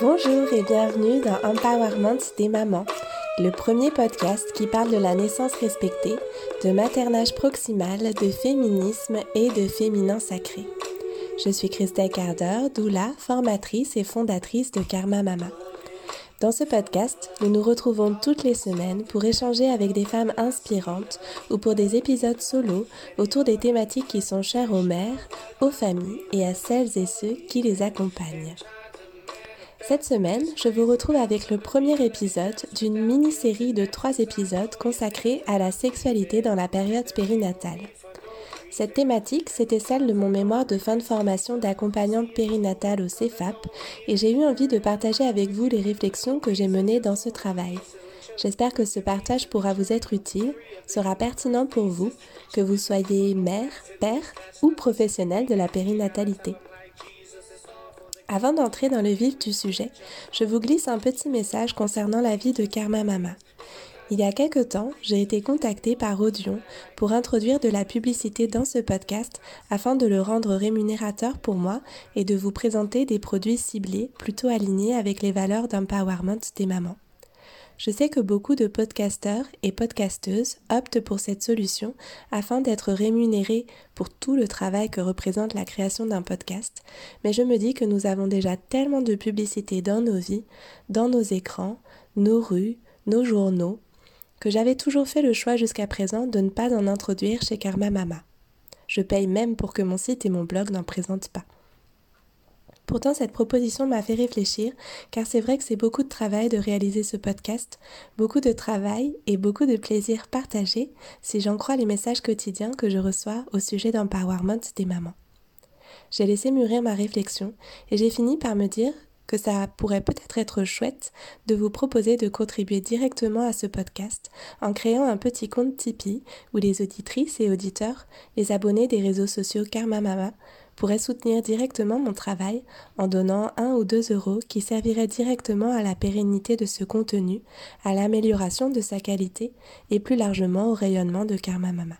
Bonjour et bienvenue dans Empowerment des mamans, le premier podcast qui parle de la naissance respectée, de maternage proximal, de féminisme et de féminin sacré. Je suis Christelle Carder, doula, formatrice et fondatrice de Karma Mama. Dans ce podcast, nous nous retrouvons toutes les semaines pour échanger avec des femmes inspirantes ou pour des épisodes solo autour des thématiques qui sont chères aux mères, aux familles et à celles et ceux qui les accompagnent. Cette semaine, je vous retrouve avec le premier épisode d'une mini-série de trois épisodes consacrés à la sexualité dans la période périnatale. Cette thématique, c'était celle de mon mémoire de fin de formation d'accompagnante périnatale au CEFAP et j'ai eu envie de partager avec vous les réflexions que j'ai menées dans ce travail. J'espère que ce partage pourra vous être utile, sera pertinent pour vous, que vous soyez mère, père ou professionnel de la périnatalité. Avant d'entrer dans le vif du sujet, je vous glisse un petit message concernant la vie de Karma Mama. Il y a quelque temps, j'ai été contactée par Audion pour introduire de la publicité dans ce podcast afin de le rendre rémunérateur pour moi et de vous présenter des produits ciblés plutôt alignés avec les valeurs d'empowerment des mamans. Je sais que beaucoup de podcasteurs et podcasteuses optent pour cette solution afin d'être rémunérés pour tout le travail que représente la création d'un podcast, mais je me dis que nous avons déjà tellement de publicité dans nos vies, dans nos écrans, nos rues, nos journaux, que j'avais toujours fait le choix jusqu'à présent de ne pas en introduire chez Karma Mama. Je paye même pour que mon site et mon blog n'en présentent pas. Pourtant, cette proposition m'a fait réfléchir, car c'est vrai que c'est beaucoup de travail de réaliser ce podcast, beaucoup de travail et beaucoup de plaisir partagé, si j'en crois les messages quotidiens que je reçois au sujet d'empowerment des mamans. J'ai laissé mûrir ma réflexion et j'ai fini par me dire que ça pourrait peut-être être chouette de vous proposer de contribuer directement à ce podcast en créant un petit compte Tipeee où les auditrices et auditeurs, les abonnés des réseaux sociaux Karma Mama, pourrait soutenir directement mon travail en donnant un ou deux euros qui serviraient directement à la pérennité de ce contenu, à l'amélioration de sa qualité et plus largement au rayonnement de Karma Mama.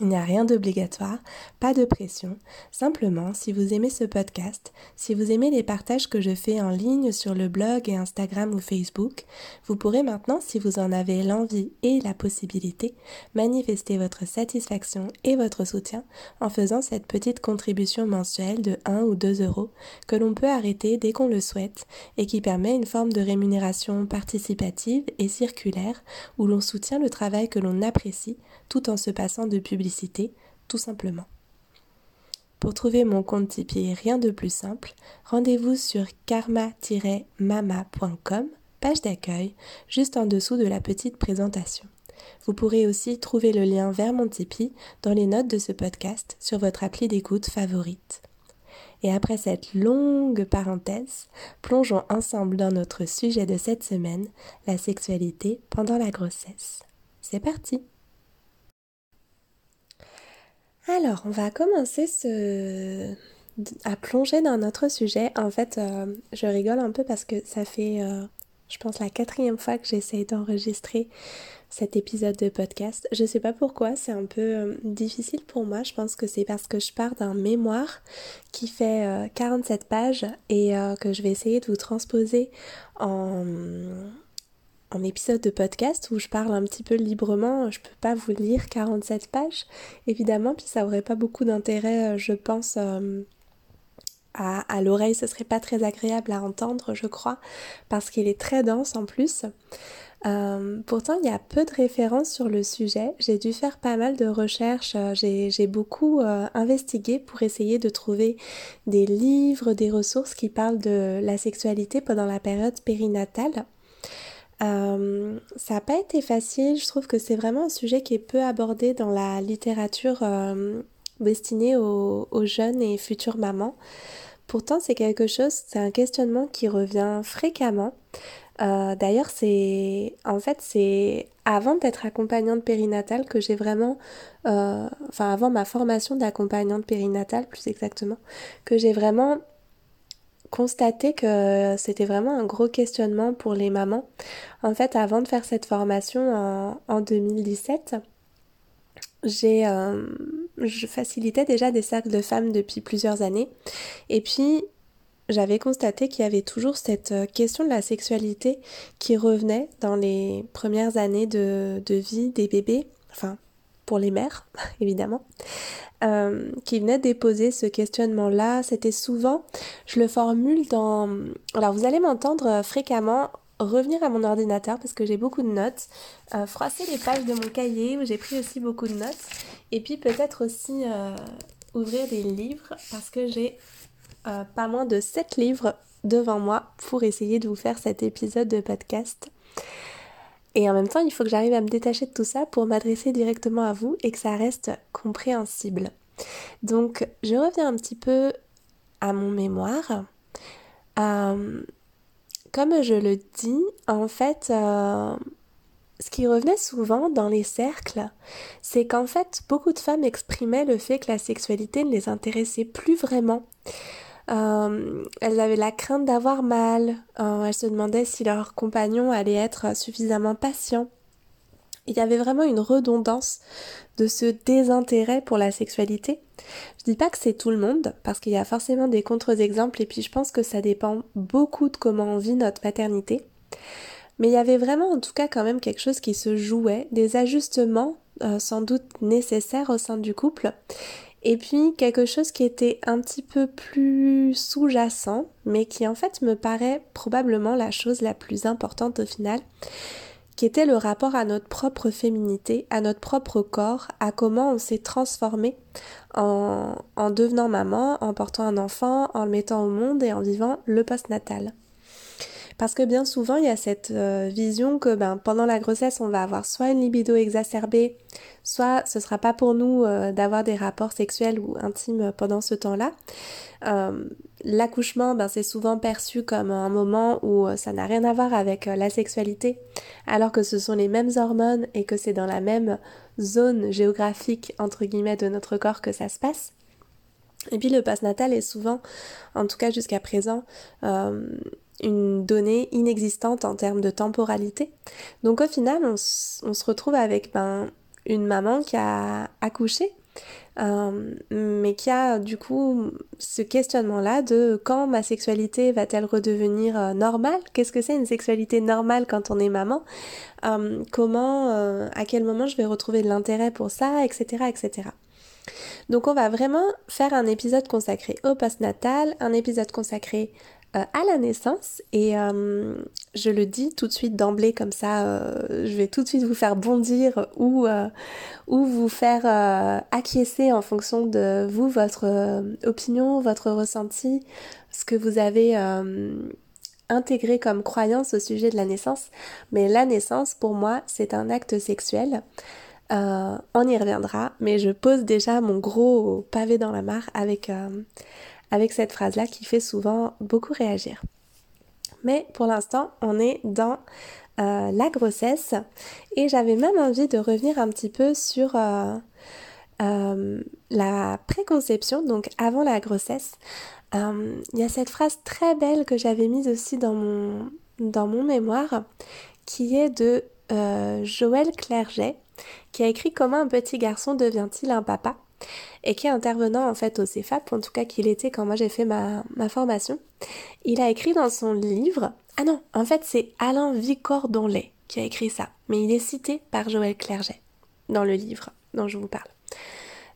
Il n'y a rien d'obligatoire, pas de pression. Simplement, si vous aimez ce podcast, si vous aimez les partages que je fais en ligne sur le blog et Instagram ou Facebook, vous pourrez maintenant, si vous en avez l'envie et la possibilité, manifester votre satisfaction et votre soutien en faisant cette petite contribution mensuelle de 1 ou 2 euros que l'on peut arrêter dès qu'on le souhaite et qui permet une forme de rémunération participative et circulaire où l'on soutient le travail que l'on apprécie tout en se passant de publicité, tout simplement. Pour trouver mon compte Tipeee, rien de plus simple, rendez-vous sur karma-mama.com, page d'accueil, juste en dessous de la petite présentation. Vous pourrez aussi trouver le lien vers mon Tipeee dans les notes de ce podcast sur votre appli d'écoute favorite. Et après cette longue parenthèse, plongeons ensemble dans notre sujet de cette semaine, la sexualité pendant la grossesse. C'est parti alors, on va commencer ce... à plonger dans notre sujet. En fait, euh, je rigole un peu parce que ça fait, euh, je pense, la quatrième fois que j'essaie d'enregistrer cet épisode de podcast. Je sais pas pourquoi, c'est un peu euh, difficile pour moi. Je pense que c'est parce que je pars d'un mémoire qui fait 47 pages et que je vais essayer de vous transposer en épisode de podcast où je parle un petit peu librement. Je peux pas vous lire 47 pages, évidemment, puis ça aurait pas beaucoup d'intérêt, euh, je pense, euh, à, à l'oreille. Ce serait pas très agréable à entendre, je crois, parce qu'il est très dense en plus. Euh, pourtant, il y a peu de références sur le sujet. J'ai dû faire pas mal de recherches. J'ai beaucoup investigué pour essayer de trouver des livres, des ressources qui parlent de la sexualité pendant la période périnatale. Euh, ça n'a pas été facile, je trouve que c'est vraiment un sujet qui est peu abordé dans la littérature euh, destinée aux, jeunes et futures mamans. Pourtant, c'est quelque chose, c'est un questionnement qui revient fréquemment. Euh, d'ailleurs, c'est en fait c'est avant d'être accompagnante périnatale que j'ai vraiment, enfin avant ma formation d'accompagnante périnatale plus exactement, que j'ai vraiment constaté que c'était vraiment un gros questionnement pour les mamans. En fait, avant de faire cette formation en, 2017, j'ai euh, je facilitais déjà des cercles de femmes depuis plusieurs années et puis j'avais constaté qu'il y avait toujours cette euh, question de la sexualité qui revenait dans les premières années de, vie des bébés, enfin pour les mères évidemment, euh, qui venaient déposer ce questionnement-là. C'était souvent, je le formule dans... Alors vous allez m'entendre fréquemment revenir à mon ordinateur parce que j'ai beaucoup de notes, euh, froisser les pages de mon cahier où j'ai pris aussi beaucoup de notes, et puis peut-être aussi ouvrir des livres parce que j'ai euh, pas moins de 7 livres devant moi pour essayer de vous faire cet épisode de podcast. Et en même temps, il faut que j'arrive à me détacher de tout ça pour m'adresser directement à vous et que ça reste compréhensible. Donc, je reviens un petit peu à mon mémoire. Euh, comme je le dis, en fait, euh, ce qui revenait souvent dans les cercles, c'est qu'en fait, beaucoup de femmes exprimaient le fait que la sexualité ne les intéressait plus vraiment. Euh, elles avaient la crainte d'avoir mal. Euh, elles se demandaient si leur compagnon allait être suffisamment patient. Il y avait vraiment une redondance de ce désintérêt pour la sexualité. Je dis pas que c'est tout le monde, parce qu'il y a forcément des contre-exemples, et puis je pense que ça dépend beaucoup de comment on vit notre paternité. Mais il y avait vraiment en tout cas quand même quelque chose qui se jouait, des ajustements euh, sans doute nécessaires au sein du couple, et puis quelque chose qui était un petit peu plus sous-jacent, mais qui en fait me paraît probablement la chose la plus importante au final, qui était le rapport à notre propre féminité, à notre propre corps, à comment on s'est transformé en, en devenant maman, en portant un enfant, en le mettant au monde et en vivant le post-natal. Parce que bien souvent, il y a cette euh, vision que ben, pendant la grossesse, on va avoir soit une libido exacerbée, soit ce sera pas pour nous euh, d'avoir des rapports sexuels ou intimes pendant ce temps-là. Euh, l'accouchement, ben, c'est souvent perçu comme un moment où ça n'a rien à voir avec la sexualité, alors que ce sont les mêmes hormones et que c'est dans la même zone géographique, entre guillemets, de notre corps que ça se passe. Et puis le passe natal est souvent, en tout cas jusqu'à présent, une donnée inexistante en termes de temporalité. Donc au final, on, se retrouve avec ben, une maman qui a accouché, euh, mais qui a du coup ce questionnement-là de quand ma sexualité va-t-elle redevenir euh, normale? Qu'est-ce que c'est une sexualité normale quand on est maman? Euh, Comment, à quel moment je vais retrouver de l'intérêt pour ça, etc., etc. Donc on va vraiment faire un épisode consacré au post-natal, un épisode consacré à la naissance et euh, je le dis tout de suite d'emblée comme ça, euh, je vais tout de suite vous faire bondir ou, ou vous faire acquiescer en fonction de vous, votre opinion, votre ressenti, ce que vous avez intégré comme croyance au sujet de la naissance. Mais la naissance, pour moi, c'est un acte sexuel. on y reviendra, mais je pose déjà mon gros pavé dans la mare avec, avec cette phrase-là qui fait souvent beaucoup réagir. Mais pour l'instant, on est dans euh, la grossesse et j'avais même envie de revenir un petit peu sur euh, euh, la préconception, donc avant la grossesse. Il y a cette phrase très belle que j'avais mise aussi dans mon, dans mon mémoire qui est de Joël Clerget qui a écrit Comment un petit garçon devient-il un papa? Et qui est intervenant en fait au CEFAP, en tout cas qu'il était quand moi j'ai fait ma, formation. Il a écrit dans son livre, ah non, en fait c'est Alain Vicordonlet qui a écrit ça, mais il est cité par Joël Clerget dans le livre dont je vous parle.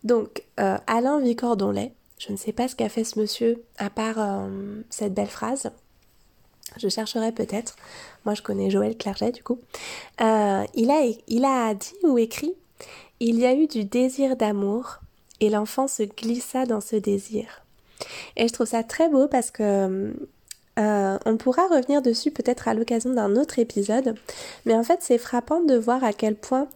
Donc euh, Alain Vicordonlet, je ne sais pas ce qu'a fait ce monsieur à part euh, cette belle phrase. Je chercherai peut-être. Moi, je connais Joël Clerget, du coup. Euh, il, a, il a dit ou écrit Il y a eu du désir d'amour et l'enfant se glissa dans ce désir. Et je trouve ça très beau parce que euh, on pourra revenir dessus peut-être à l'occasion d'un autre épisode, mais en fait c'est frappant de voir à quel point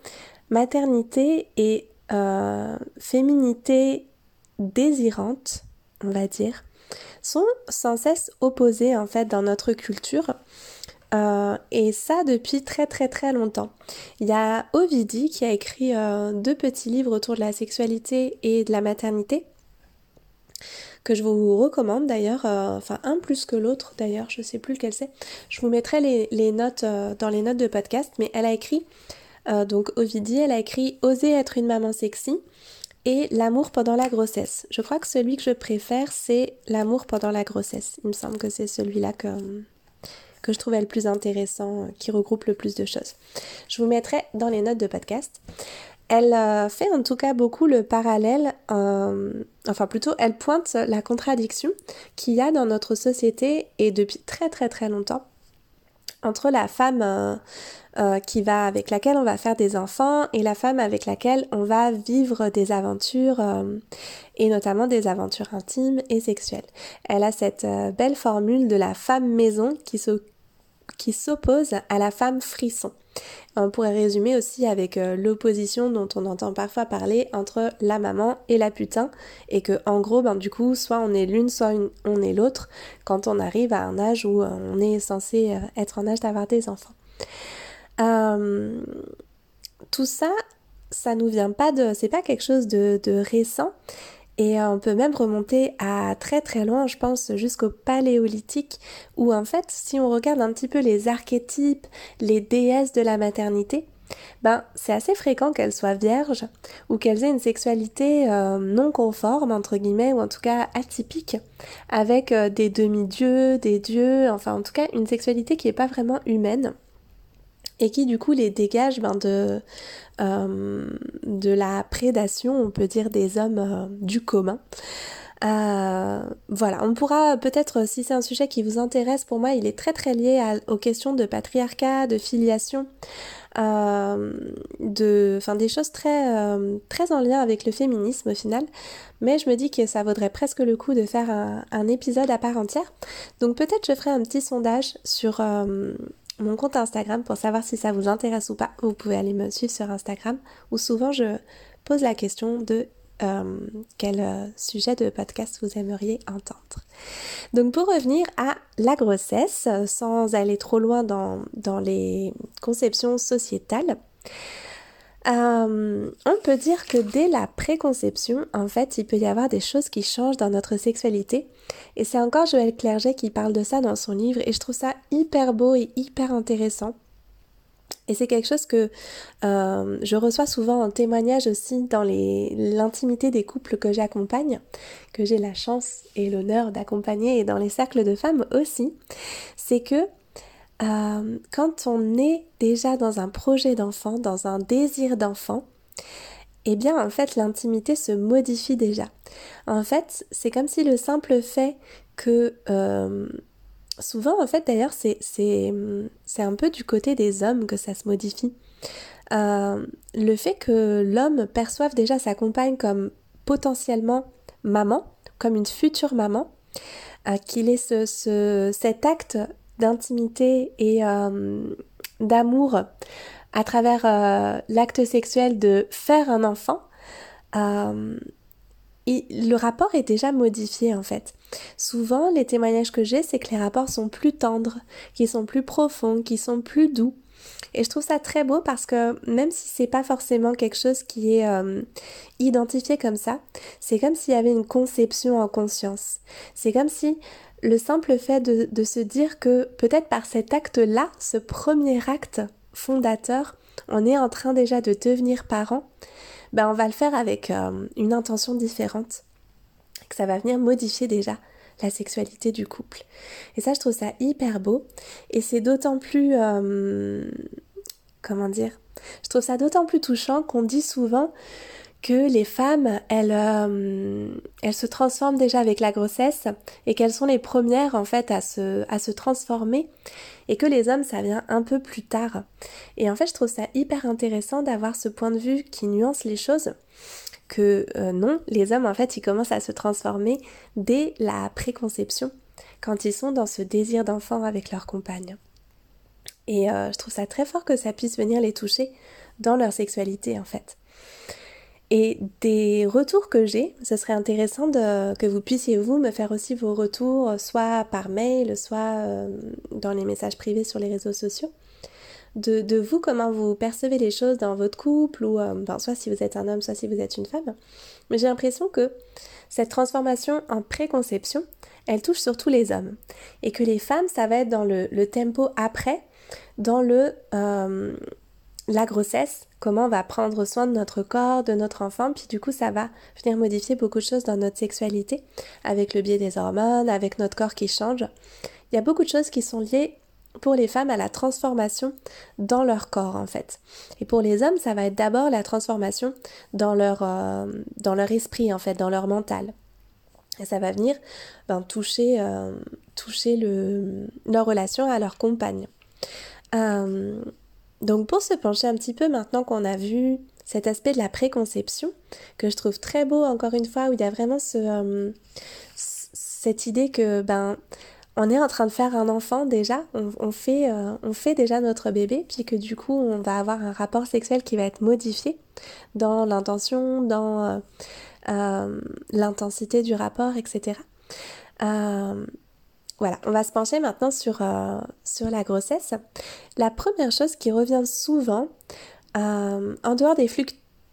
maternité et euh, féminité désirante, on va dire, sont sans cesse opposées en fait dans notre culture. Euh, et ça depuis très très très longtemps. Il y a Ovidie qui a écrit euh, deux petits livres autour de la sexualité et de la maternité que je vous recommande d'ailleurs, euh, enfin un plus que l'autre d'ailleurs, je sais plus lequel c'est. Je vous mettrai les, notes dans les notes de podcast, mais elle a écrit, donc Ovidie, elle a écrit Oser être une maman sexy et l'amour pendant la grossesse. Je crois que celui que je préfère, c'est l'amour pendant la grossesse. Il me semble que c'est celui-là que, que je trouvais le plus intéressant, qui regroupe le plus de choses. Je vous mettrai dans les notes de podcast. Elle euh, fait en tout cas beaucoup le parallèle, euh, enfin plutôt elle pointe la contradiction qu'il y a dans notre société et depuis très très très longtemps entre la femme euh, qui va avec laquelle on va faire des enfants et la femme avec laquelle on va vivre des aventures et notamment des aventures intimes et sexuelles. Elle a cette belle formule de la femme maison qui s'oppose à la femme frisson. On pourrait résumer aussi avec euh, l'opposition dont on entend parfois parler entre la maman et la putain et que en gros ben du coup soit on est l'une soit on est l'autre quand on arrive à un âge où euh, on est censé euh, être en âge d'avoir des enfants. tout ça, ça nous vient pas de, c'est pas quelque chose de récent et on peut même remonter à très très loin, je pense, jusqu'au paléolithique, où en fait, si on regarde un petit peu les archétypes, les déesses de la maternité, ben c'est assez fréquent qu'elles soient vierges ou qu'elles aient une sexualité euh, non conforme entre guillemets ou en tout cas atypique avec euh, des demi-dieux, des dieux, enfin en tout cas une sexualité qui n'est pas vraiment humaine et qui du coup les dégage ben, de, euh, de la prédation, on peut dire, des hommes euh, du commun. Euh, voilà, on pourra peut-être, si c'est un sujet qui vous intéresse, pour moi, il est très très lié aux questions de patriarcat, de filiation, de, enfin des choses très très en lien avec le féminisme au final. Mais je me dis que ça vaudrait presque le coup de faire un, un épisode à part entière. Donc peut-être je ferai un petit sondage sur mon compte Instagram pour savoir si ça vous intéresse ou pas. Vous pouvez aller me suivre sur Instagram où souvent je pose la question de euh, quel euh, sujet de podcast vous aimeriez entendre. Donc pour revenir à la grossesse, sans aller trop loin dans, dans les conceptions sociétales, euh, on peut dire que dès la préconception, en fait, il peut y avoir des choses qui changent dans notre sexualité. Et c'est encore Joël Clerget qui parle de ça dans son livre et je trouve ça hyper beau et hyper intéressant. Et c'est quelque chose que euh, je reçois souvent en témoignage aussi dans l'intimité des couples que j'accompagne, que j'ai la chance et l'honneur d'accompagner et dans les cercles de femmes aussi. C'est que euh, quand on est déjà dans un projet d'enfant, dans un désir d'enfant, eh bien en fait l'intimité se modifie déjà. En fait, c'est comme si le simple fait que... Euh, souvent en fait d'ailleurs c'est, c'est, un peu du côté des hommes que ça se modifie. Euh, le fait que l'homme perçoive déjà sa compagne comme potentiellement maman, comme une future maman, qu'il ait ce, cet acte d'intimité et euh, d'amour à travers euh, l'acte sexuel de faire un enfant, euh, le rapport est déjà modifié en fait. Souvent, les témoignages que j'ai, c'est que les rapports sont plus tendres, qui sont plus profonds, qui sont plus doux. Et je trouve ça très beau parce que même si c'est pas forcément quelque chose qui est identifié comme ça, c'est comme s'il y avait une conception en conscience. C'est comme si le simple fait de, se dire que peut-être par cet acte-là, ce premier acte fondateur, on est en train déjà de devenir parent, ben on va le faire avec euh, une intention différente. Que ça va venir modifier déjà la sexualité du couple. Et ça, je trouve ça hyper beau. Et c'est d'autant plus... Euh, comment dire Je trouve ça d'autant plus touchant qu'on dit souvent que les femmes, elles, euh, elles se transforment déjà avec la grossesse et qu'elles sont les premières en fait à se, à se transformer et que les hommes, ça vient un peu plus tard. Et en fait, je trouve ça hyper intéressant d'avoir ce point de vue qui nuance les choses que euh, non, les hommes en fait, ils commencent à se transformer dès la préconception quand ils sont dans ce désir d'enfant avec leur compagne. Et euh, je trouve ça très fort que ça puisse venir les toucher dans leur sexualité en fait. Et des retours que j'ai, ce serait intéressant de, que vous puissiez vous me faire aussi vos retours, soit par mail, soit euh, dans les messages privés sur les réseaux sociaux. De, de, vous, comment vous percevez les choses dans votre couple, ou euh, soit si vous êtes un homme, soit si vous êtes une femme. Mais j'ai l'impression que cette transformation en préconception, elle touche surtout les hommes. Et que les femmes, ça va être dans le, le tempo après, dans le... Euh, la grossesse, comment on va prendre soin de notre corps, de notre enfant, puis du coup ça va venir modifier beaucoup de choses dans notre sexualité, avec le biais des hormones, avec notre corps qui change. Il y a beaucoup de choses qui sont liées pour les femmes à la transformation dans leur corps en fait. Et pour les hommes, ça va être d'abord la transformation dans leur, euh, dans leur esprit en fait, dans leur mental. Et ça va venir ben, toucher, euh, toucher le, leur relation à leur compagne. Euh, donc pour se pencher un petit peu maintenant qu'on a vu cet aspect de la préconception, que je trouve très beau encore une fois, où il y a vraiment ce, cette idée que ben on est en train de faire un enfant déjà, on, fait, euh, on fait déjà notre bébé, puis que du coup on va avoir un rapport sexuel qui va être modifié dans l'intention, dans euh, euh, l'intensité du rapport, etc. voilà, on va se pencher maintenant sur, sur la grossesse. La première chose qui revient souvent, en dehors des,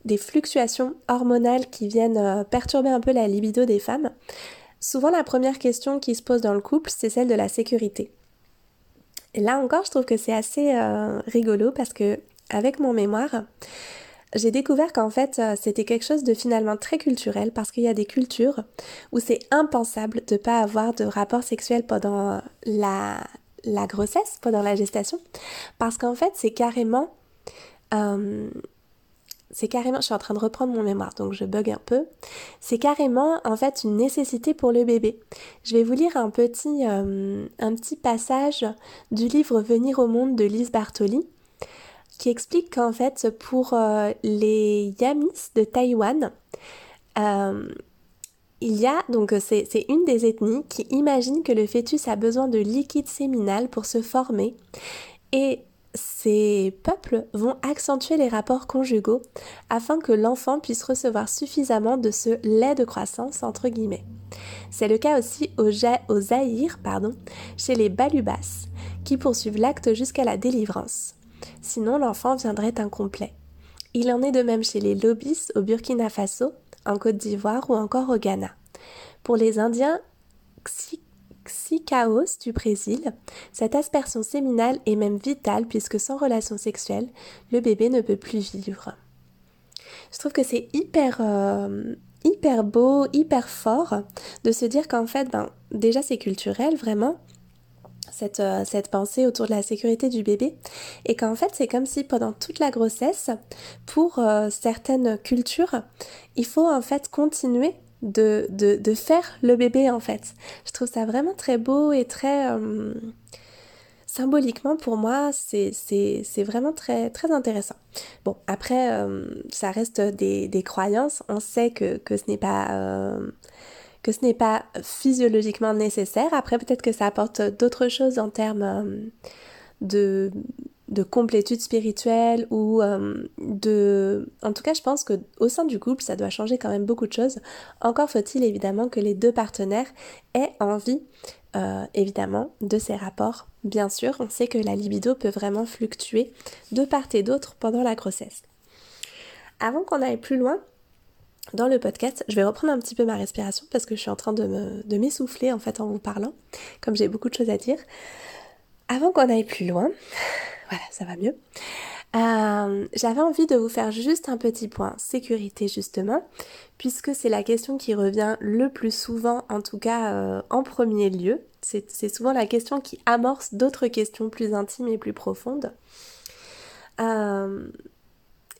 des fluctuations hormonales qui viennent perturber un peu la libido des femmes, Souvent, la première question qui se pose dans le couple, c'est celle de la sécurité. Là encore, je trouve que c'est assez euh, rigolo parce que, avec mon mémoire, j'ai découvert qu'en fait, euh, c'était quelque chose de finalement très culturel parce qu'il y a des cultures où c'est impensable de ne pas avoir de rapport sexuel pendant la, la grossesse, pendant la gestation, parce qu'en fait, c'est carrément euh, c'est carrément, je suis en train de reprendre mon mémoire, donc je bug un peu. C'est carrément en fait une nécessité pour le bébé. Je vais vous lire un petit, euh, un petit passage du livre Venir au monde de Lise Bartoli, qui explique qu'en fait pour euh, les Yamis de Taïwan, euh, il y a, donc c'est une des ethnies qui imagine que le fœtus a besoin de liquide séminal pour se former. Et ces peuples vont accentuer les rapports conjugaux afin que l'enfant puisse recevoir suffisamment de ce lait de croissance entre guillemets. C'est le cas aussi aux, aux pardon, chez les Balubas, qui poursuivent l'acte jusqu'à la délivrance. Sinon, l'enfant viendrait incomplet. Il en est de même chez les Lobis au Burkina Faso, en Côte d'Ivoire ou encore au Ghana. Pour les Indiens Xikaos du Brésil, cette aspersion séminale est même vitale puisque sans relation sexuelle, le bébé ne peut plus vivre. Je trouve que c'est hyper, euh, hyper beau, hyper fort de se dire qu'en fait, ben, déjà c'est culturel vraiment. Cette, euh, cette, pensée autour de la sécurité du bébé et qu'en fait c'est comme si pendant toute la grossesse pour euh, certaines cultures il faut en fait continuer de, de, de, faire le bébé en fait. Je trouve ça vraiment très beau et très... Euh, symboliquement pour moi c'est vraiment très, très intéressant. Bon après ça reste des, des, croyances, on sait que, que ce n'est pas... que ce n'est pas physiologiquement nécessaire. Après, peut-être que ça apporte d'autres choses en termes de, de complétude spirituelle ou euh, de... En tout cas, je pense qu'au sein du couple, ça doit changer quand même beaucoup de choses. Encore faut-il évidemment que les deux partenaires aient envie, euh, évidemment, de ces rapports. Bien sûr, on sait que la libido peut vraiment fluctuer de part et d'autre pendant la grossesse. Avant qu'on aille plus loin, dans le podcast, je vais reprendre un petit peu ma respiration parce que je suis en train de m'essouffler en fait en vous parlant, comme j'ai beaucoup de choses à dire. Avant qu'on aille plus loin, voilà, ça va mieux. Euh, j'avais envie de vous faire juste un petit point sécurité justement, puisque c'est la question qui revient le plus souvent, en tout cas euh, en premier lieu. C'est souvent la question qui amorce d'autres questions plus intimes et plus profondes. Euh,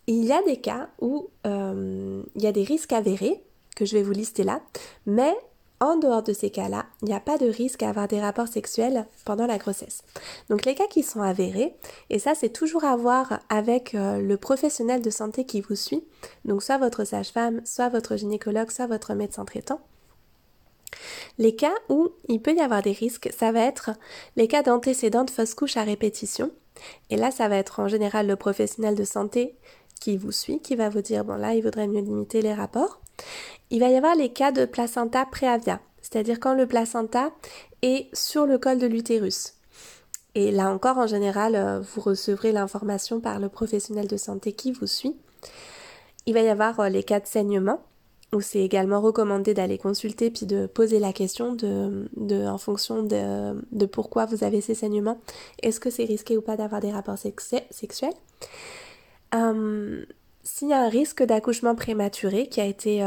il y a des cas où il y a des risques avérés, que je vais vous lister là, mais en dehors de ces cas-là, il n'y a pas de risque à avoir des rapports sexuels pendant la grossesse. Donc les cas qui sont avérés, et ça c'est toujours à voir avec euh, le professionnel de santé qui vous suit, donc soit votre sage-femme, soit votre gynécologue, soit votre médecin traitant. Les cas où il peut y avoir des risques, ça va être les cas d'antécédents de fausse couche à répétition. Et là, ça va être en général le professionnel de santé qui vous suit, qui va vous dire, bon là, il vaudrait mieux limiter les rapports. Il va y avoir les cas de placenta préavia, c'est-à-dire quand le placenta est sur le col de l'utérus. Et là encore, en général, euh, vous recevrez l'information par le professionnel de santé qui vous suit. Il va y avoir euh, les cas de saignement, où c'est également recommandé d'aller consulter puis de poser la question de, en fonction de, de, pourquoi vous avez ces saignements. Est-ce que c'est risqué ou pas d'avoir des rapports sexuels? S'il y a un risque d'accouchement prématuré qui a été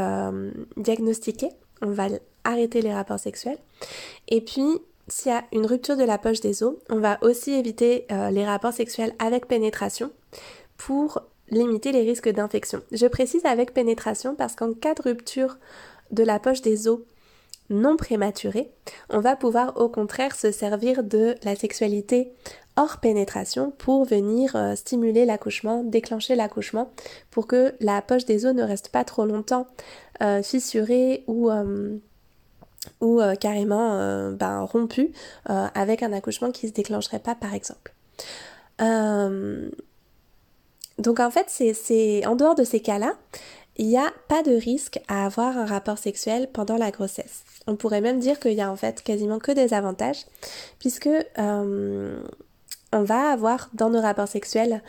diagnostiqué, on va arrêter les rapports sexuels. Et puis, s'il y a une rupture de la poche des os, on va aussi éviter les rapports sexuels avec pénétration pour limiter les risques d'infection. Je précise avec pénétration parce qu'en cas de rupture de la poche des os non prématurée, on va pouvoir au contraire se servir de la sexualité hors pénétration pour venir euh, stimuler l'accouchement, déclencher l'accouchement, pour que la poche des os ne reste pas trop longtemps euh, fissurée ou, euh, ou carrément ben, rompue avec un accouchement qui ne se déclencherait pas par exemple. Donc en fait, c'est en dehors de ces cas-là, il n'y a pas de risque à avoir un rapport sexuel pendant la grossesse. On pourrait même dire qu'il y a en fait quasiment que des avantages, puisque on va avoir dans nos rapports sexuels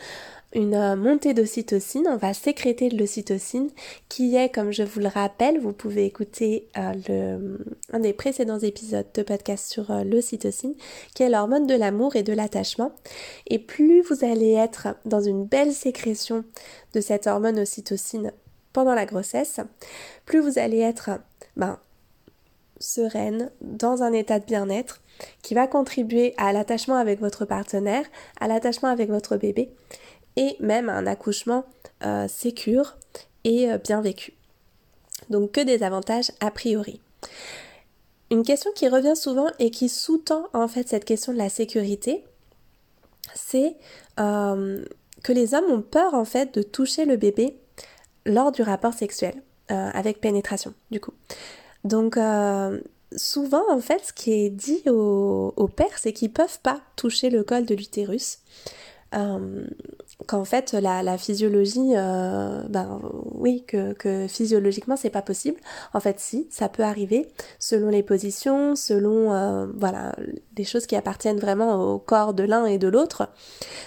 une euh, montée d'ocytocine, on va sécréter de l'ocytocine qui est, comme je vous le rappelle, vous pouvez écouter euh, un des précédents épisodes de podcast sur euh, l'ocytocine, qui est l'hormone de l'amour et de l'attachement. Et plus vous allez être dans une belle sécrétion de cette hormone ocytocine pendant la grossesse, plus vous allez être ben, sereine, dans un état de bien-être, qui va contribuer à l'attachement avec votre partenaire, à l'attachement avec votre bébé et même un accouchement euh, sécure et euh, bien vécu. Donc que des avantages a priori. Une question qui revient souvent et qui sous-tend en fait cette question de la sécurité, c'est euh, que les hommes ont peur en fait de toucher le bébé lors du rapport sexuel, avec pénétration du coup. Donc souvent en fait ce qui est dit aux, aux pères c'est qu'ils peuvent pas toucher le col de l'utérus euh, qu'en fait la, physiologie, euh, ben oui, que, que physiologiquement c'est pas possible. En fait, si, ça peut arriver selon les positions, selon euh, voilà des choses qui appartiennent vraiment au corps de l'un et de l'autre.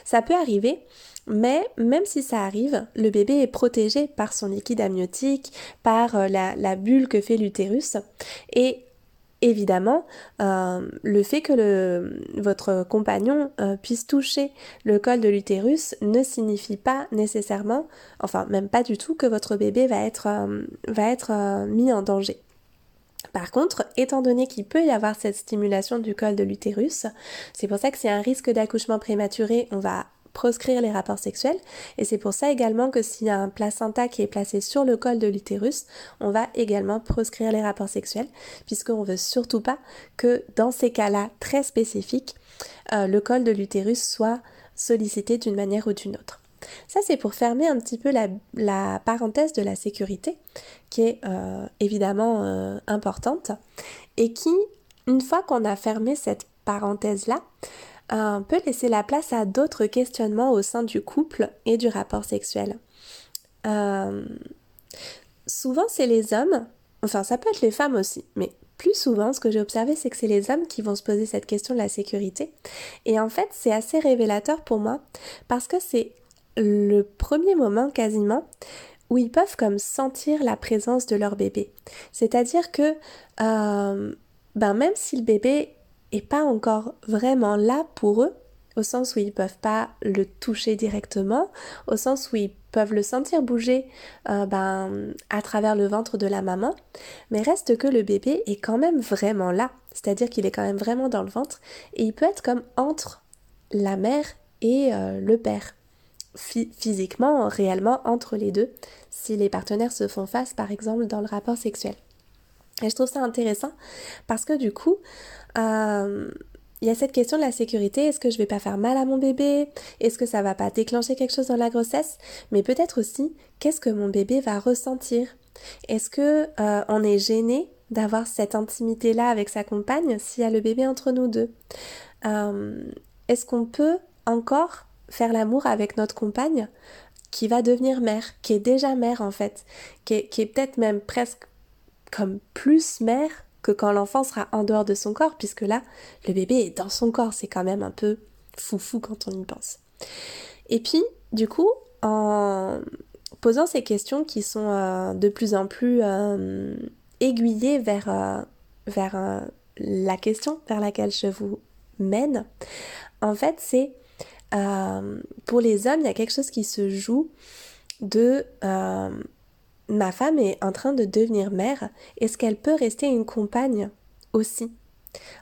Ça peut arriver, mais même si ça arrive, le bébé est protégé par son liquide amniotique, par la, la bulle que fait l'utérus. Et évidemment, euh, le fait que votre compagnon euh, puisse toucher le col de l'utérus ne signifie pas nécessairement, enfin même pas du tout, que votre bébé va être, euh, va être mis en danger. Par contre, étant donné qu'il peut y avoir cette stimulation du col de l'utérus, c'est pour ça que c'est un risque d'accouchement prématuré, on va proscrire les rapports sexuels. Et c'est pour ça également que s'il y a un placenta qui est placé sur le col de l'utérus, on va également proscrire les rapports sexuels, puisqu'on veut surtout pas que dans ces cas-là très spécifiques, euh, le col de l'utérus soit sollicité d'une manière ou d'une autre. Ça, c'est pour fermer un petit peu la, parenthèse de la sécurité, qui est euh, évidemment euh, importante, et qui, une fois qu'on a fermé cette parenthèse-là, peut laisser la place à d'autres questionnements au sein du couple et du rapport sexuel. Euh, souvent, c'est les hommes, enfin ça peut être les femmes aussi, mais plus souvent, ce que j'ai observé, c'est que c'est les hommes qui vont se poser cette question de la sécurité. Et en fait, c'est assez révélateur pour moi parce que c'est le premier moment quasiment où ils peuvent comme sentir la présence de leur bébé. C'est-à-dire que euh, ben même si le bébé est pas encore vraiment là pour eux, au sens où ils peuvent pas le toucher directement, au sens où ils peuvent le sentir bouger euh, ben, à travers le ventre de la maman, mais reste que le bébé est quand même vraiment là, c'est-à-dire qu'il est quand même vraiment dans le ventre, et il peut être comme entre la mère et euh, le père, physiquement, réellement entre les deux, si les partenaires se font face par exemple dans le rapport sexuel. Et je trouve ça intéressant parce que du coup, euh, il y a cette question de la sécurité. Est-ce que je vais pas faire mal à mon bébé? Est-ce que ça va pas déclencher quelque chose dans la grossesse? Mais peut-être aussi, qu'est-ce que mon bébé va ressentir? Est-ce que euh, on est gêné d'avoir cette intimité-là avec sa compagne s'il y a le bébé entre nous deux? Euh, Est-ce qu'on peut encore faire l'amour avec notre compagne qui va devenir mère, qui est déjà mère en fait, qui est peut-être même presque comme plus mère que quand l'enfant sera en dehors de son corps, puisque là, le bébé est dans son corps. C'est quand même un peu foufou quand on y pense. Et puis, du coup, en posant ces questions qui sont euh, de plus en plus euh, aiguillées vers, euh, vers la question vers laquelle je vous mène, en fait, c'est pour les hommes, il y a quelque chose qui se joue de ma femme est en train de devenir mère, est-ce qu'elle peut rester une compagne aussi?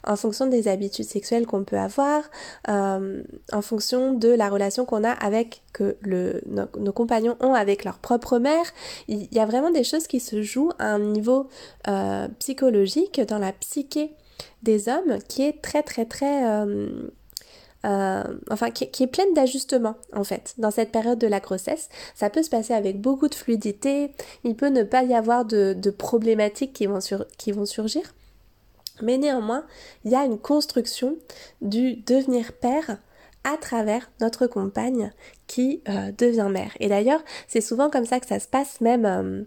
En fonction des habitudes sexuelles qu'on peut avoir, euh, en fonction de la relation qu'on a avec, que le, nos, compagnons ont avec leur propre mère. Il y a vraiment des choses qui se jouent à un niveau euh, psychologique dans la psyché des hommes qui est très très très... Euh, enfin, qui, est pleine d'ajustements en fait dans cette période de la grossesse. Ça peut se passer avec beaucoup de fluidité, il peut ne pas y avoir de, de problématiques qui vont, sur, qui vont surgir. Mais néanmoins, il y a une construction du devenir père à travers notre compagne qui euh, devient mère. Et d'ailleurs, c'est souvent comme ça que ça se passe, même euh,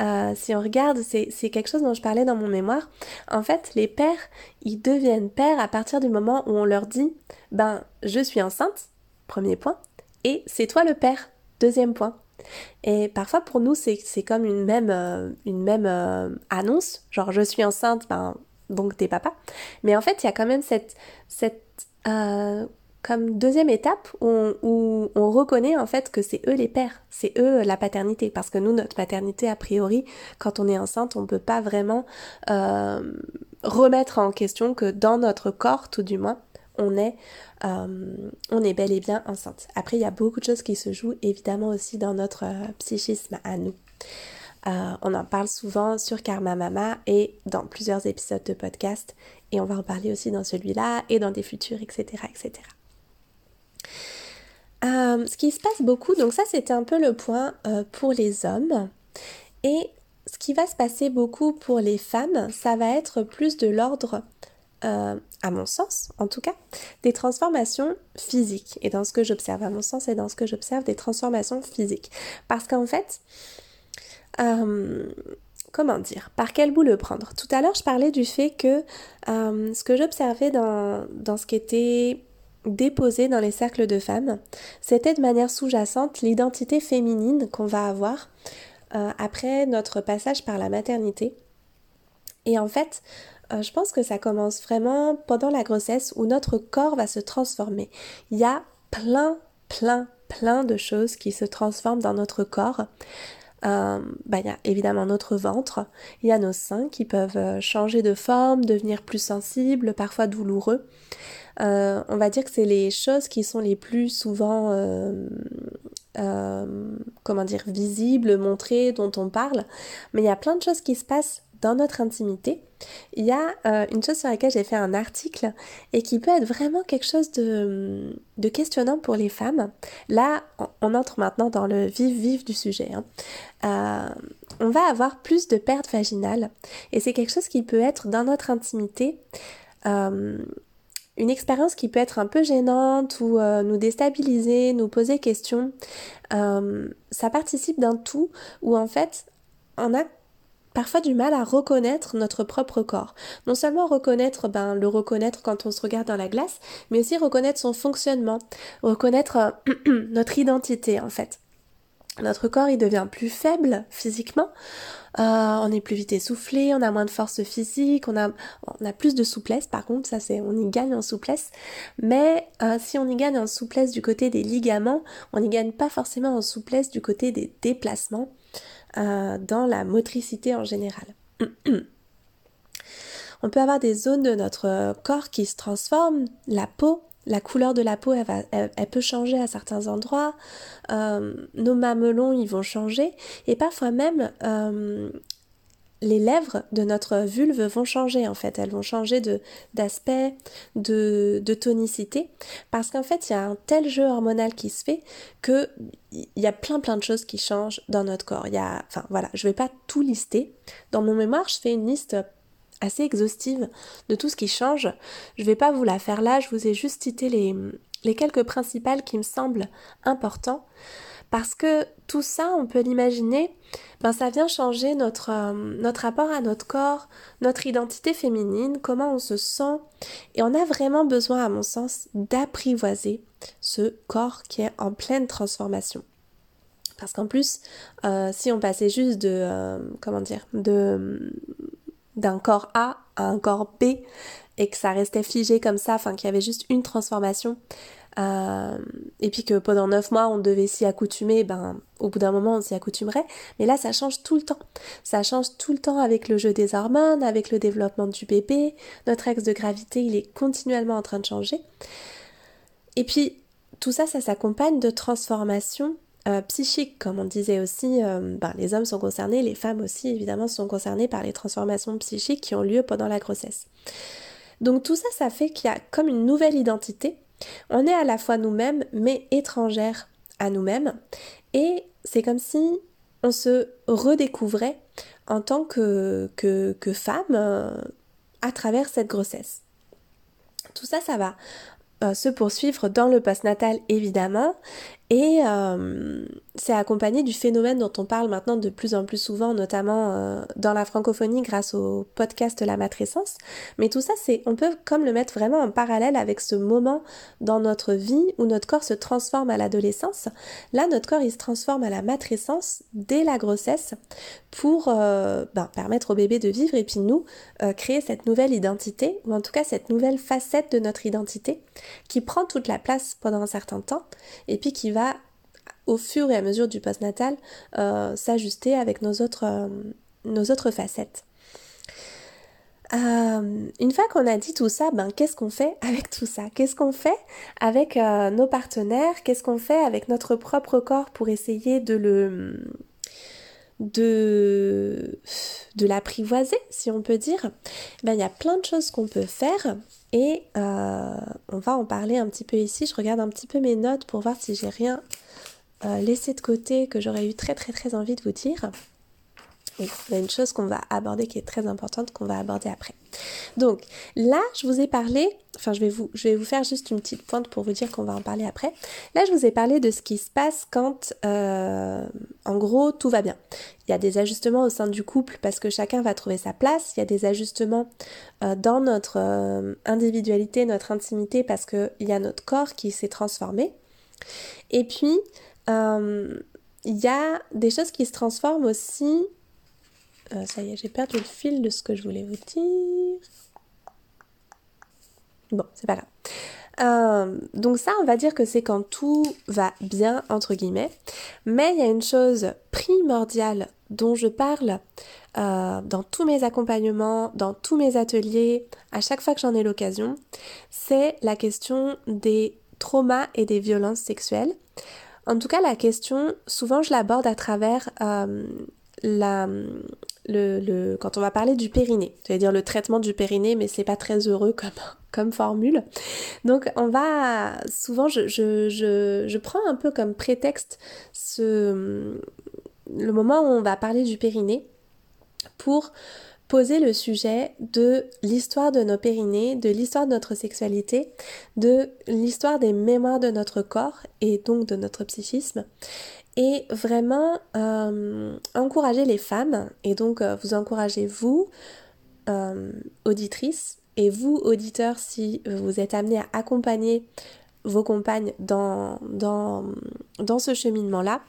euh, si on regarde, c'est quelque chose dont je parlais dans mon mémoire. En fait, les pères, ils deviennent pères à partir du moment où on leur dit, ben, je suis enceinte, premier point, et c'est toi le père, deuxième point. Et parfois pour nous c'est comme une même, une même annonce, genre je suis enceinte, ben donc t'es papa. Mais en fait, il y a quand même cette, cette comme deuxième étape où on, on, reconnaît en fait que c'est eux les pères, c'est eux la paternité. Parce que nous, notre paternité, a priori, quand on est enceinte, on ne peut pas vraiment euh, remettre en question que dans notre corps, tout du moins, on est, euh, on est bel et bien enceinte. Après, il y a beaucoup de choses qui se jouent évidemment aussi dans notre psychisme à nous. Euh, on en parle souvent sur Karma Mama et dans plusieurs épisodes de podcast. Et on va en parler aussi dans celui-là et dans des futurs, etc. etc. Euh, ce qui se passe beaucoup, donc ça c'était un peu le point euh, pour les hommes. Et ce qui va se passer beaucoup pour les femmes, ça va être plus de l'ordre, à mon sens en tout cas, des transformations physiques. Et dans ce que j'observe, à mon sens, et dans ce que j'observe, des transformations physiques. Parce qu'en fait, euh, comment dire, par quel bout le prendre? Tout à l'heure, je parlais du fait que euh, ce que j'observais dans, dans ce qui était déposé dans les cercles de femmes, c'était de manière sous-jacente l'identité féminine qu'on va avoir euh, après notre passage par la maternité. Et en fait, je pense que ça commence vraiment pendant la grossesse où notre corps va se transformer. Il y a plein, plein, plein de choses qui se transforment dans notre corps. Euh, bah, il y a évidemment notre ventre, il y a nos seins qui peuvent euh, changer de forme, devenir plus sensibles, parfois douloureux. Euh, on va dire que c'est les choses qui sont les plus souvent, comment dire, visibles, montrées, dont on parle. Mais il y a plein de choses qui se passent dans notre intimité, il y a euh, une chose sur laquelle j'ai fait un article et qui peut être vraiment quelque chose de, questionnant pour les femmes. Là, on entre maintenant dans le vif-vif du sujet. Hein. Euh, on va avoir plus de pertes vaginales et c'est quelque chose qui peut être dans notre intimité. Euh, une expérience qui peut être un peu gênante ou nous déstabiliser, nous poser question, ça participe d'un tout où en fait on a parfois du mal à reconnaître notre propre corps. Non seulement reconnaître, ben, le reconnaître quand on se regarde dans la glace, mais aussi reconnaître son fonctionnement, reconnaître euh, notre identité en fait. Notre corps il devient plus faible physiquement, euh, on est plus vite essoufflé, on a moins de force physique, on a, plus de souplesse par contre, ça c'est on y gagne en souplesse, mais euh, si on y gagne en souplesse du côté des ligaments, on n'y gagne pas forcément en souplesse du côté des déplacements. Euh, dans la motricité en général. On peut avoir des zones de notre corps qui se transforment, la peau, la couleur de la peau, elle, peut changer à certains endroits, euh, nos mamelons, ils vont changer, et parfois même, euh, les lèvres de notre vulve vont changer en fait, elles vont changer de d'aspect, de, de, tonicité, parce qu'en fait il y a un tel jeu hormonal qui se fait que il y a plein plein de choses qui changent dans notre corps. Il y a, enfin voilà, je vais pas tout lister. Dans mon mémoire, je fais une liste assez exhaustive de tout ce qui change. Je vais pas vous la faire là, je vous ai juste cité les, quelques principales qui me semblent importants. Parce que tout ça, on peut l'imaginer, ben ça vient changer notre, euh, notre rapport à notre corps, notre identité féminine, comment on se sent. Et on a vraiment besoin, à mon sens, d'apprivoiser ce corps qui est en pleine transformation. Parce qu'en plus, euh, si on passait juste de, euh, comment dire, de d'un corps A à un corps B et que ça restait figé comme ça, enfin qu'il y avait juste une transformation, euh, et puis que pendant neuf mois on devait s'y accoutumer, ben au bout d'un moment on s'y accoutumerait. Mais là ça change tout le temps. Ça change tout le temps avec le jeu des hormones, avec le développement du bébé. Notre axe de gravité il est continuellement en train de changer. Et puis tout ça, ça s'accompagne de transformations euh, psychiques, comme on disait aussi, euh, ben, les hommes sont concernés, les femmes aussi évidemment sont concernées par les transformations psychiques qui ont lieu pendant la grossesse. Donc tout ça, ça fait qu'il y a comme une nouvelle identité. On est à la fois nous-mêmes, mais étrangères à nous-mêmes. Et c'est comme si on se redécouvrait en tant que, que, femme euh, à travers cette grossesse. Tout ça, ça va euh, se poursuivre dans le postnatal évidemment et euh, c'est accompagné du phénomène dont on parle maintenant de plus en plus souvent, notamment euh, dans la francophonie grâce au podcast La Matrescence. Mais tout ça, c'est, on peut comme le mettre vraiment en parallèle avec ce moment dans notre vie où notre corps se transforme à l'adolescence. Là, notre corps, il se transforme à la matrescence dès la grossesse pour euh, ben, permettre au bébé de vivre et puis nous créer cette nouvelle identité, ou en tout cas cette nouvelle facette de notre identité qui prend toute la place pendant un certain temps et puis qui au fur et à mesure du postnatal euh, s'ajuster avec nos autres, euh, facettes. Euh, une fois qu'on a dit tout ça, ben, qu'est-ce qu'on fait avec tout ça? Qu'est-ce qu'on fait avec nos partenaires? Qu'est-ce qu'on fait avec notre propre corps pour essayer de le de, l'apprivoiser, si on peut dire ben, Il y a plein de choses qu'on peut faire et on va en parler un petit peu ici. Je regarde un petit peu mes notes pour voir si j'ai rien euh, laisser de côté que j'aurais eu très très très envie de vous dire. Il y a une chose qu'on va aborder qui est très importante qu'on va aborder après. Donc là, je vous ai parlé, enfin je vais vous, je vais vous faire juste une petite pointe pour vous dire qu'on va en parler après. Là, je vous ai parlé de ce qui se passe quand, euh, en gros, tout va bien. Il y a des ajustements au sein du couple parce que chacun va trouver sa place. Il y a des ajustements euh, dans notre individualité, notre intimité parce qu'il y a notre corps qui s'est transformé. Et puis, euh, il y a des choses qui se transforment aussi. Euh, ça y est, j'ai perdu le fil de ce que je voulais vous dire. Bon, c'est pas grave. Euh, donc ça, on va dire que c'est quand tout va bien, entre guillemets. Mais il y a une chose primordiale dont je parle dans tous mes accompagnements, dans tous mes ateliers, à chaque fois que j'en ai l'occasion, c'est la question des traumas et des violences sexuelles. En tout cas, la question, souvent je l'aborde à travers euh, quand on va parler du périnée, c'est-à-dire le traitement du périnée, mais c'est pas très heureux comme, comme formule. Donc on va souvent, je, je, je, je prends un peu comme prétexte ce, le moment où on va parler du périnée pour poser le sujet de l'histoire de nos périnées, de l'histoire de notre sexualité, de l'histoire des mémoires de notre corps et donc de notre psychisme. Et vraiment euh, encourager les femmes, et donc euh, vous encouragez vous, euh, auditrices, et vous, auditeurs, si vous êtes amenés à accompagner vos compagnes dans, ce cheminement-là,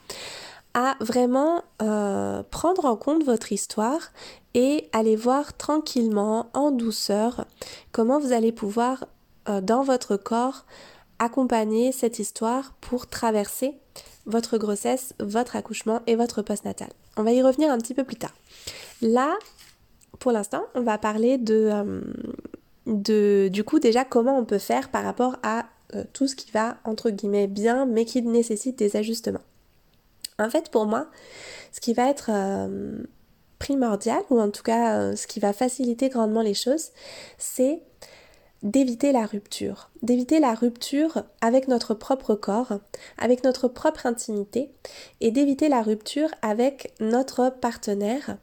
à vraiment prendre en compte votre histoire et allez voir tranquillement, en douceur, comment vous allez pouvoir, euh, dans votre corps, accompagner cette histoire pour traverser votre grossesse, votre accouchement et votre postnatal. On va y revenir un petit peu plus tard. Là, pour l'instant, on va parler de, euh, du coup déjà comment on peut faire par rapport à euh, tout ce qui va entre guillemets bien mais qui nécessite des ajustements. En fait, pour moi, ce qui va être primordial, ou en tout cas euh, ce qui va faciliter grandement les choses, c'est d'éviter la rupture, d'éviter la rupture avec notre propre corps, avec notre propre intimité, et d'éviter la rupture avec notre partenaire,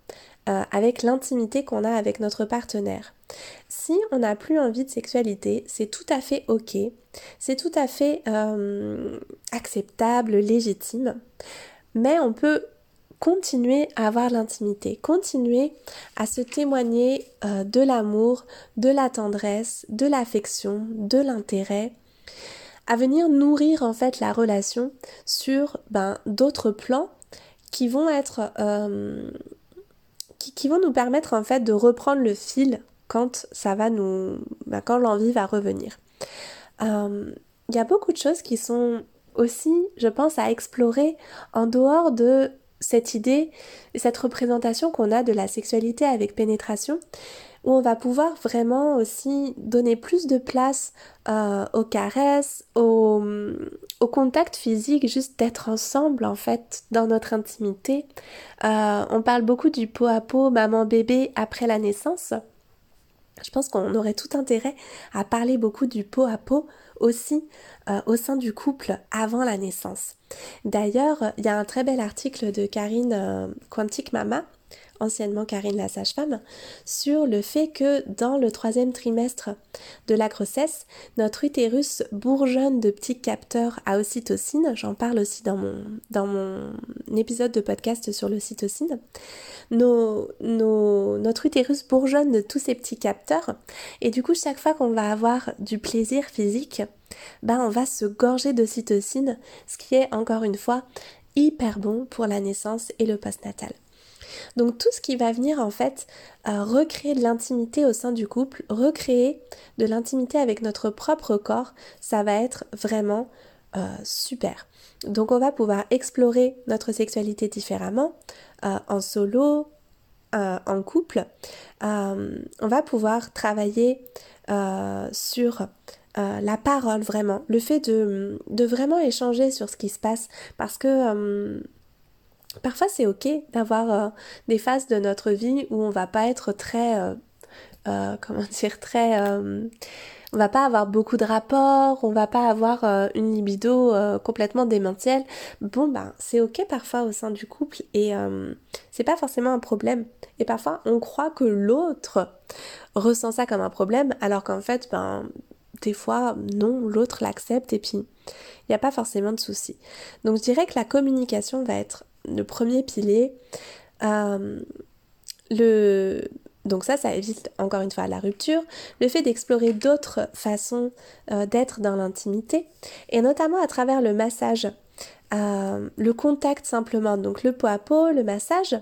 euh, avec l'intimité qu'on a avec notre partenaire. Si on n'a plus envie de sexualité, c'est tout à fait ok, c'est tout à fait euh, acceptable, légitime, mais on peut continuer à avoir l'intimité, continuer à se témoigner euh, de l'amour, de la tendresse, de l'affection, de l'intérêt, à venir nourrir en fait la relation sur ben, d'autres plans qui vont être euh, qui, vont nous permettre en fait de reprendre le fil quand ça va nous ben, quand l'envie va revenir. Euh, il y a beaucoup de choses qui sont aussi, je pense, à explorer en dehors de cette idée, cette représentation qu'on a de la sexualité avec pénétration, où on va pouvoir vraiment aussi donner plus de place euh, aux caresses, au, au, contact physique, juste d'être ensemble en fait dans notre intimité. Euh, on parle beaucoup du pot à pot maman-bébé après la naissance. Je pense qu'on aurait tout intérêt à parler beaucoup du pot à pot aussi euh, au sein du couple avant la naissance. D'ailleurs, il y a un très bel article de Karine euh, Quantique Mama anciennement Karine la sage-femme, sur le fait que dans le troisième trimestre de la grossesse, notre utérus bourgeonne de petits capteurs à ocytocine. J'en parle aussi dans mon, épisode de podcast sur l'ocytocine. Nos, notre utérus bourgeonne de tous ces petits capteurs et du coup chaque fois qu'on va avoir du plaisir physique, ben on va se gorger d'ocytocine, ce qui est encore une fois hyper bon pour la naissance et le postnatal. Donc tout ce qui va venir en fait euh, recréer de l'intimité au sein du couple, recréer de l'intimité avec notre propre corps, ça va être vraiment euh, super. Donc on va pouvoir explorer notre sexualité différemment, euh, en solo, en couple. on va pouvoir travailler sur la parole vraiment, le fait de, de, vraiment échanger sur ce qui se passe parce que Parfois, c'est ok d'avoir euh, des phases de notre vie où on va pas être très, euh, euh, comment dire, très, on va pas avoir beaucoup de rapports, on va pas avoir une libido complètement démentielle. Bon, ben, c'est ok parfois au sein du couple et c'est pas forcément un problème. Et parfois, on croit que l'autre ressent ça comme un problème, alors qu'en fait, ben, des fois, non, l'autre l'accepte et puis il n'y a pas forcément de souci. Donc je dirais que la communication va être le premier pilier. Euh, le... Donc ça, ça évite encore une fois la rupture, le fait d'explorer d'autres façons euh, d'être dans l'intimité, et notamment à travers le massage, euh, le contact simplement, donc le pot à pot, le massage,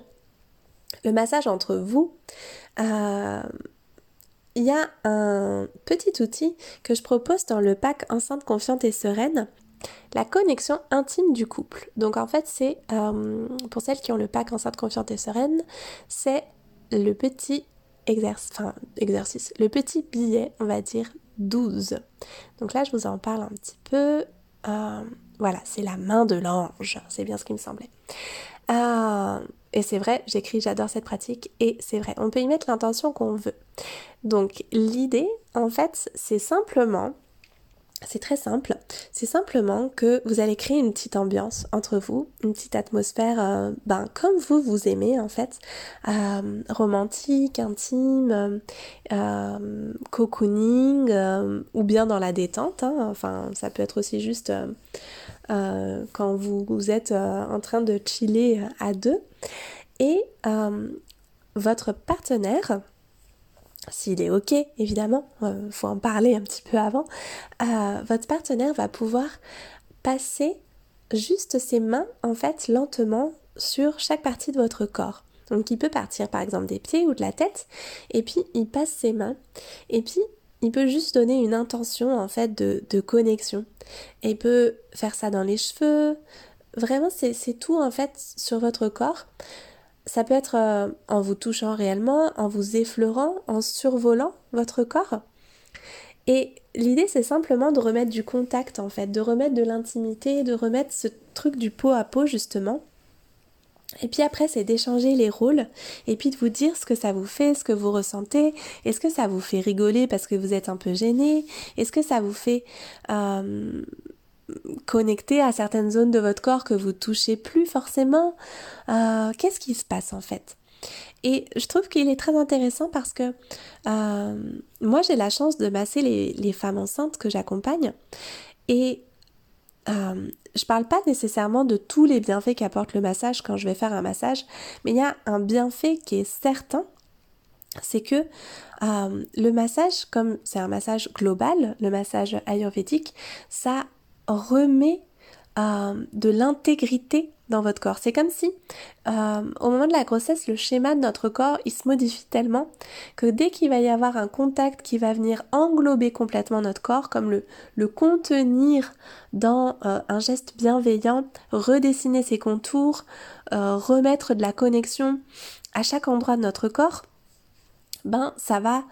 le massage entre vous. Il y a un petit outil que je propose dans le pack Enceinte confiante et sereine la connexion intime du couple. Donc en fait, c'est euh, pour celles qui ont le pack enceinte confiante et sereine, c'est le petit exercice, enfin exercice, le petit billet, on va dire 12. Donc là, je vous en parle un petit peu. Euh, voilà, c'est la main de l'ange, c'est bien ce qui me semblait. Euh, et c'est vrai, j'écris, j'adore cette pratique, et c'est vrai, on peut y mettre l'intention qu'on veut. Donc l'idée, en fait, c'est simplement c'est très simple. C'est simplement que vous allez créer une petite ambiance entre vous, une petite atmosphère, euh, ben, comme vous vous aimez en fait, euh, romantique, intime, euh, cocooning, ou bien dans la détente. Hein. Enfin, ça peut être aussi juste quand vous, vous êtes en train de chiller à deux. Et votre partenaire, s'il est ok, évidemment, il euh, faut en parler un petit peu avant, euh, votre partenaire va pouvoir passer juste ses mains, en fait, lentement sur chaque partie de votre corps. Donc il peut partir par exemple des pieds ou de la tête, et puis il passe ses mains, et puis il peut juste donner une intention en fait de, de connexion. Et il peut faire ça dans les cheveux, vraiment c'est tout en fait sur votre corps ça peut être euh, en vous touchant réellement, en vous effleurant, en survolant votre corps. Et l'idée, c'est simplement de remettre du contact, en fait, de remettre de l'intimité, de remettre ce truc du pot à pot, justement. Et puis après, c'est d'échanger les rôles et puis de vous dire ce que ça vous fait, ce que vous ressentez. Est-ce que ça vous fait rigoler parce que vous êtes un peu gêné? Est-ce que ça vous fait euh, connecté à certaines zones de votre corps que vous touchez plus forcément. Euh, qu'est-ce qui se passe en fait? Et je trouve qu'il est très intéressant parce que euh, moi j'ai la chance de masser les, femmes enceintes que j'accompagne et euh, je parle pas nécessairement de tous les bienfaits qu'apporte le massage quand je vais faire un massage, mais il y a un bienfait qui est certain, c'est que le massage, comme c'est un massage global, le massage ayurvédique, ça remet euh, de l'intégrité dans votre corps. C'est comme si euh, au moment de la grossesse, le schéma de notre corps, il se modifie tellement que dès qu'il va y avoir un contact qui va venir englober complètement notre corps, comme le, contenir dans euh, un geste bienveillant, redessiner ses contours, remettre de la connexion à chaque endroit de notre corps, ben ça va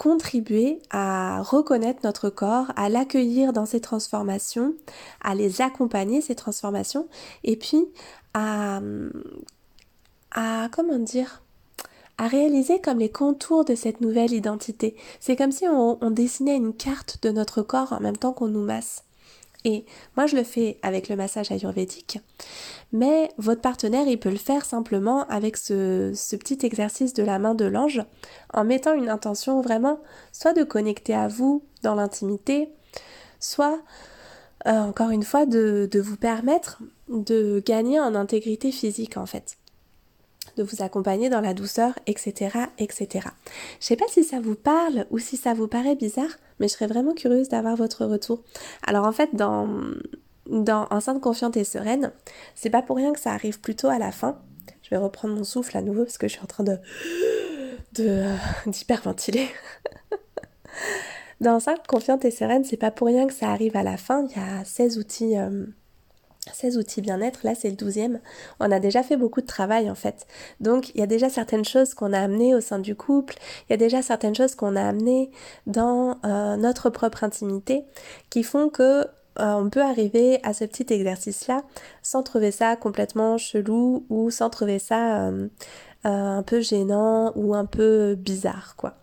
contribuer à reconnaître notre corps, à l'accueillir dans ses transformations, à les accompagner ces transformations et puis à, à comment dire à réaliser comme les contours de cette nouvelle identité. C'est comme si on, on dessinait une carte de notre corps en même temps qu'on nous masse. Et moi, je le fais avec le massage ayurvédique, mais votre partenaire, il peut le faire simplement avec ce, petit exercice de la main de l'ange, en mettant une intention vraiment soit de connecter à vous dans l'intimité, soit, euh, encore une fois, de, de vous permettre de gagner en intégrité physique, en fait de vous accompagner dans la douceur, etc., etc. Je sais pas si ça vous parle ou si ça vous paraît bizarre, mais je serais vraiment curieuse d'avoir votre retour. Alors en fait, dans, dans Enceinte confiante et sereine, c'est pas pour rien que ça arrive plutôt à la fin. Je vais reprendre mon souffle à nouveau parce que je suis en train de euh, d'hyperventiler. dans Enceinte confiante et sereine, c'est pas pour rien que ça arrive à la fin. Il y a 16 outils euh, 16 outils bien-être, là c'est le 12e, on a déjà fait beaucoup de travail en fait. Donc il y a déjà certaines choses qu'on a amenées au sein du couple, il y a déjà certaines choses qu'on a amenées dans euh, notre propre intimité qui font que euh, on peut arriver à ce petit exercice-là sans trouver ça complètement chelou ou sans trouver ça euh, un peu gênant ou un peu bizarre quoi.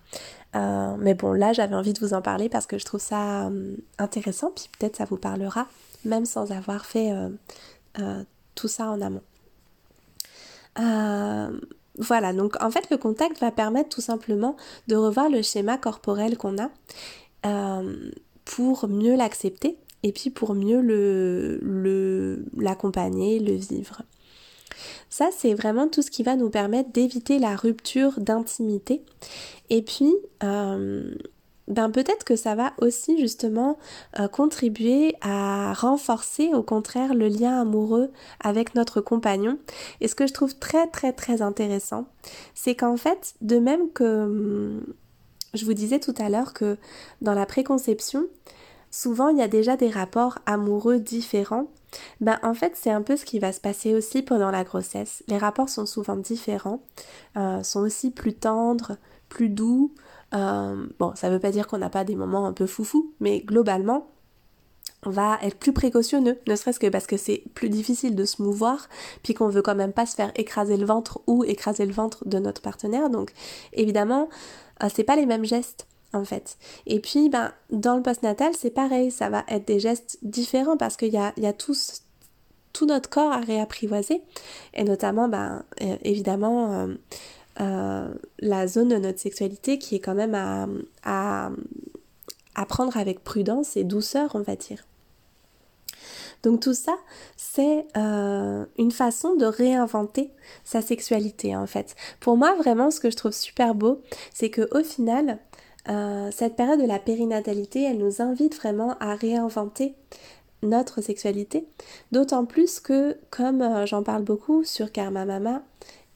Mais bon là j'avais envie de vous en parler parce que je trouve ça intéressant puis peut-être ça vous parlera même sans avoir fait euh, euh, tout ça en amont. Euh, voilà, donc en fait le contact va permettre tout simplement de revoir le schéma corporel qu'on a pour mieux l'accepter et puis pour mieux l'accompagner, le, le vivre. Ça, c'est vraiment tout ce qui va nous permettre d'éviter la rupture d'intimité. Et puis, ben peut-être que ça va aussi justement euh, contribuer à renforcer au contraire le lien amoureux avec notre compagnon. Et ce que je trouve très très très intéressant, c'est qu'en fait, de même que je vous disais tout à l'heure que dans la préconception, souvent il y a déjà des rapports amoureux différents. Ben en fait c'est un peu ce qui va se passer aussi pendant la grossesse. Les rapports sont souvent différents, euh, sont aussi plus tendres, plus doux, euh, bon, ça veut pas dire qu'on n'a pas des moments un peu foufou, mais globalement, on va être plus précautionneux, ne serait-ce que parce que c'est plus difficile de se mouvoir, puis qu'on veut quand même pas se faire écraser le ventre ou écraser le ventre de notre partenaire. Donc évidemment, euh, c'est pas les mêmes gestes en fait. Et puis ben dans le postnatal, c'est pareil, ça va être des gestes différents parce qu'il y a, tout notre corps à réapprivoiser et notamment ben euh, évidemment euh, la zone de notre sexualité qui est quand même à, à, prendre avec prudence et douceur, on va dire. Donc tout ça, c'est euh, une façon de réinventer sa sexualité en fait. Pour moi, vraiment, ce que je trouve super beau, c'est que au final, euh, cette période de la périnatalité, elle nous invite vraiment à réinventer notre sexualité. D'autant plus que, comme j'en parle beaucoup sur Karma Mama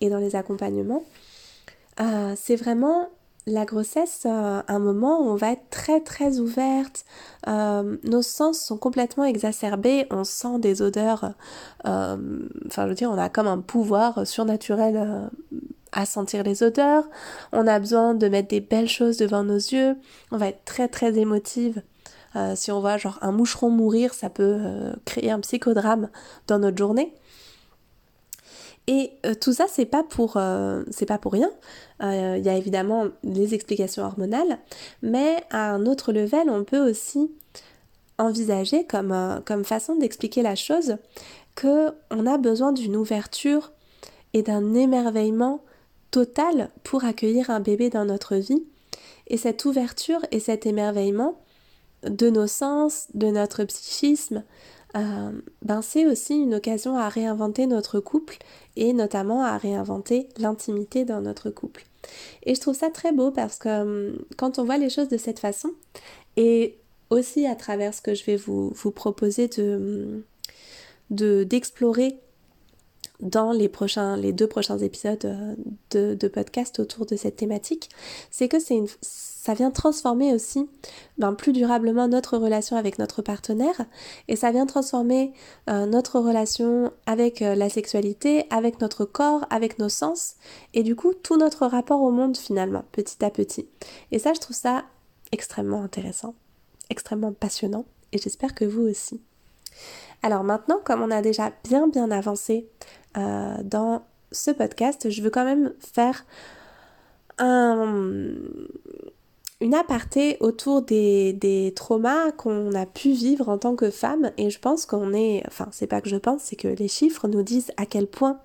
et dans les accompagnements, euh, c'est vraiment la grossesse euh, un moment où on va être très très ouverte, euh, nos sens sont complètement exacerbés, on sent des odeurs, enfin je veux dire on a comme un pouvoir surnaturel à sentir les odeurs, on a besoin de mettre des belles choses devant nos yeux, on va être très très émotive. si on voit genre un moucheron mourir, ça peut créer un psychodrame dans notre journée. Et euh, tout ça, c'est pas pour, euh, pas pour rien. Euh, il y a évidemment les explications hormonales, mais à un autre level, on peut aussi envisager comme, comme façon d'expliquer la chose que on a besoin d'une ouverture et d'un émerveillement pour accueillir un bébé dans notre vie. Et cette ouverture et cet émerveillement de nos sens, de notre psychisme, euh, ben c'est aussi une occasion à réinventer notre couple et notamment à réinventer l'intimité dans notre couple. Et je trouve ça très beau parce que hum, quand on voit les choses de cette façon, et aussi à travers ce que je vais vous, vous proposer de, d'explorer dans les prochains, les deux prochains épisodes euh, de, podcast autour de cette thématique, c'est que une, ça vient transformer aussi ben, plus durablement notre relation avec notre partenaire et ça vient transformer euh, notre relation avec euh, la sexualité, avec notre corps, avec nos sens et du coup tout notre rapport au monde finalement, petit à petit. Et ça, je trouve ça extrêmement intéressant, extrêmement passionnant et j'espère que vous aussi. Alors maintenant, comme on a déjà bien bien avancé euh, dans ce podcast, je veux quand même faire un, une aparté autour des, traumas qu'on a pu vivre en tant que femme et je pense qu'on est, enfin c'est pas que je pense, c'est que les chiffres nous disent à quel point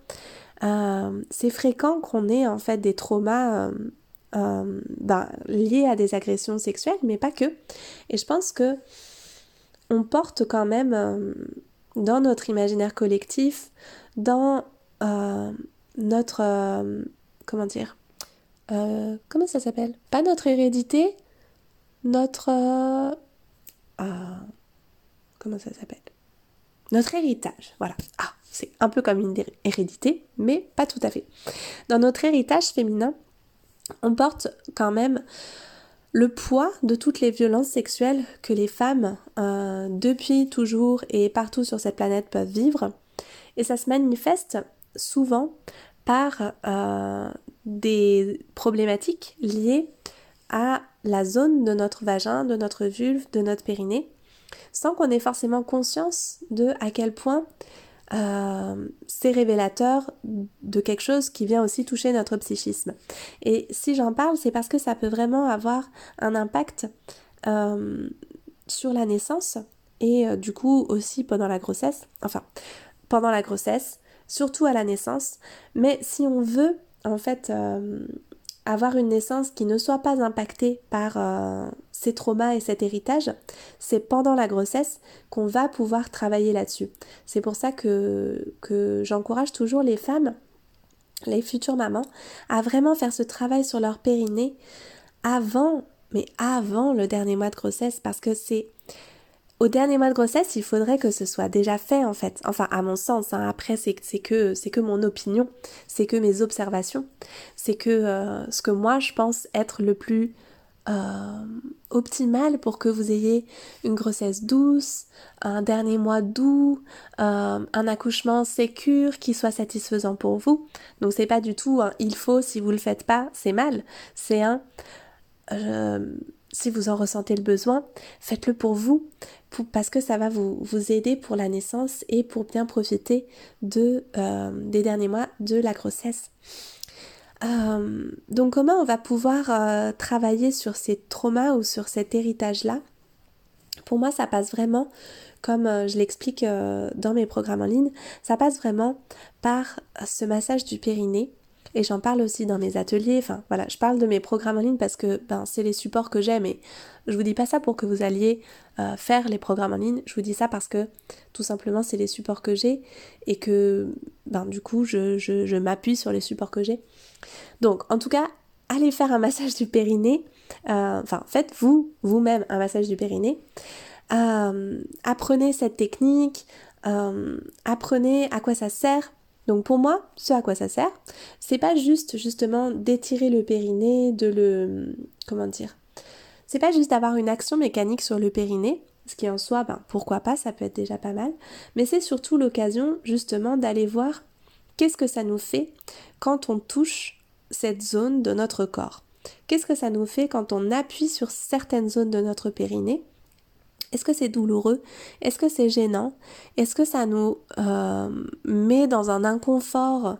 euh, c'est fréquent qu'on ait en fait des traumas euh, ben, liés à des agressions sexuelles, mais pas que. Et je pense que on porte quand même dans notre imaginaire collectif dans euh, notre... Euh, comment dire euh, Comment ça s'appelle? Pas notre hérédité, notre... comment ça s'appelle? Notre héritage, voilà. Ah, c'est un peu comme une hérédité, mais pas tout à fait. Dans notre héritage féminin, on porte quand même le poids de toutes les violences sexuelles que les femmes, depuis toujours et partout sur cette planète, peuvent vivre. Et ça se manifeste souvent par euh, des problématiques liées à la zone de notre vagin, de notre vulve, de notre périnée, sans qu'on ait forcément conscience de à quel point euh, c'est révélateur de quelque chose qui vient aussi toucher notre psychisme. Et si j'en parle, c'est parce que ça peut vraiment avoir un impact euh, sur la naissance et du coup aussi pendant la grossesse, enfin pendant la grossesse, surtout à la naissance. Mais si on veut en fait euh, avoir une naissance qui ne soit pas impactée par euh, ces traumas et cet héritage, c'est pendant la grossesse qu'on va pouvoir travailler là-dessus. C'est pour ça que, que j'encourage toujours les femmes, les futures mamans, à vraiment faire ce travail sur leur périnée avant, mais avant le dernier mois de grossesse, parce que c'est au dernier mois de grossesse, il faudrait que ce soit déjà fait en fait. Enfin, à mon sens. Hein. Après, c'est que c'est que mon opinion, c'est que mes observations, c'est que euh, ce que moi je pense être le plus euh, optimal pour que vous ayez une grossesse douce, un dernier mois doux, euh, un accouchement sécure qui soit satisfaisant pour vous. Donc c'est pas du tout un il faut si vous le faites pas, c'est mal. C'est un si vous en ressentez le besoin, faites-le pour vous, parce que ça va vous, aider pour la naissance et pour bien profiter de, euh, des derniers mois de la grossesse. Euh, donc comment on va pouvoir euh, travailler sur ces traumas ou sur cet héritage-là? Pour moi, ça passe vraiment, comme je l'explique dans mes programmes en ligne, ça passe vraiment par ce massage du périnée et j'en parle aussi dans mes ateliers. Enfin voilà, je parle de mes programmes en ligne parce que ben, c'est les supports que j'aime et je vous dis pas ça pour que vous alliez euh, faire les programmes en ligne. Je vous dis ça parce que tout simplement c'est les supports que j'ai et que ben, du coup je, je, m'appuie sur les supports que j'ai. Donc en tout cas, allez faire un massage du périnée. Euh, enfin, faites-vous vous-même un massage du périnée. Euh, apprenez cette technique, apprenez à quoi ça sert donc pour moi, ce à quoi ça sert, c'est pas juste justement d'étirer le périnée, de le comment dire. C'est pas juste d'avoir une action mécanique sur le périnée, ce qui en soi, ben pourquoi pas, ça peut être déjà pas mal, mais c'est surtout l'occasion justement d'aller voir qu'est-ce que ça nous fait quand on touche cette zone de notre corps. Qu'est-ce que ça nous fait quand on appuie sur certaines zones de notre périnée est-ce que c'est douloureux? Est-ce que c'est gênant? Est-ce que ça nous euh, met dans un inconfort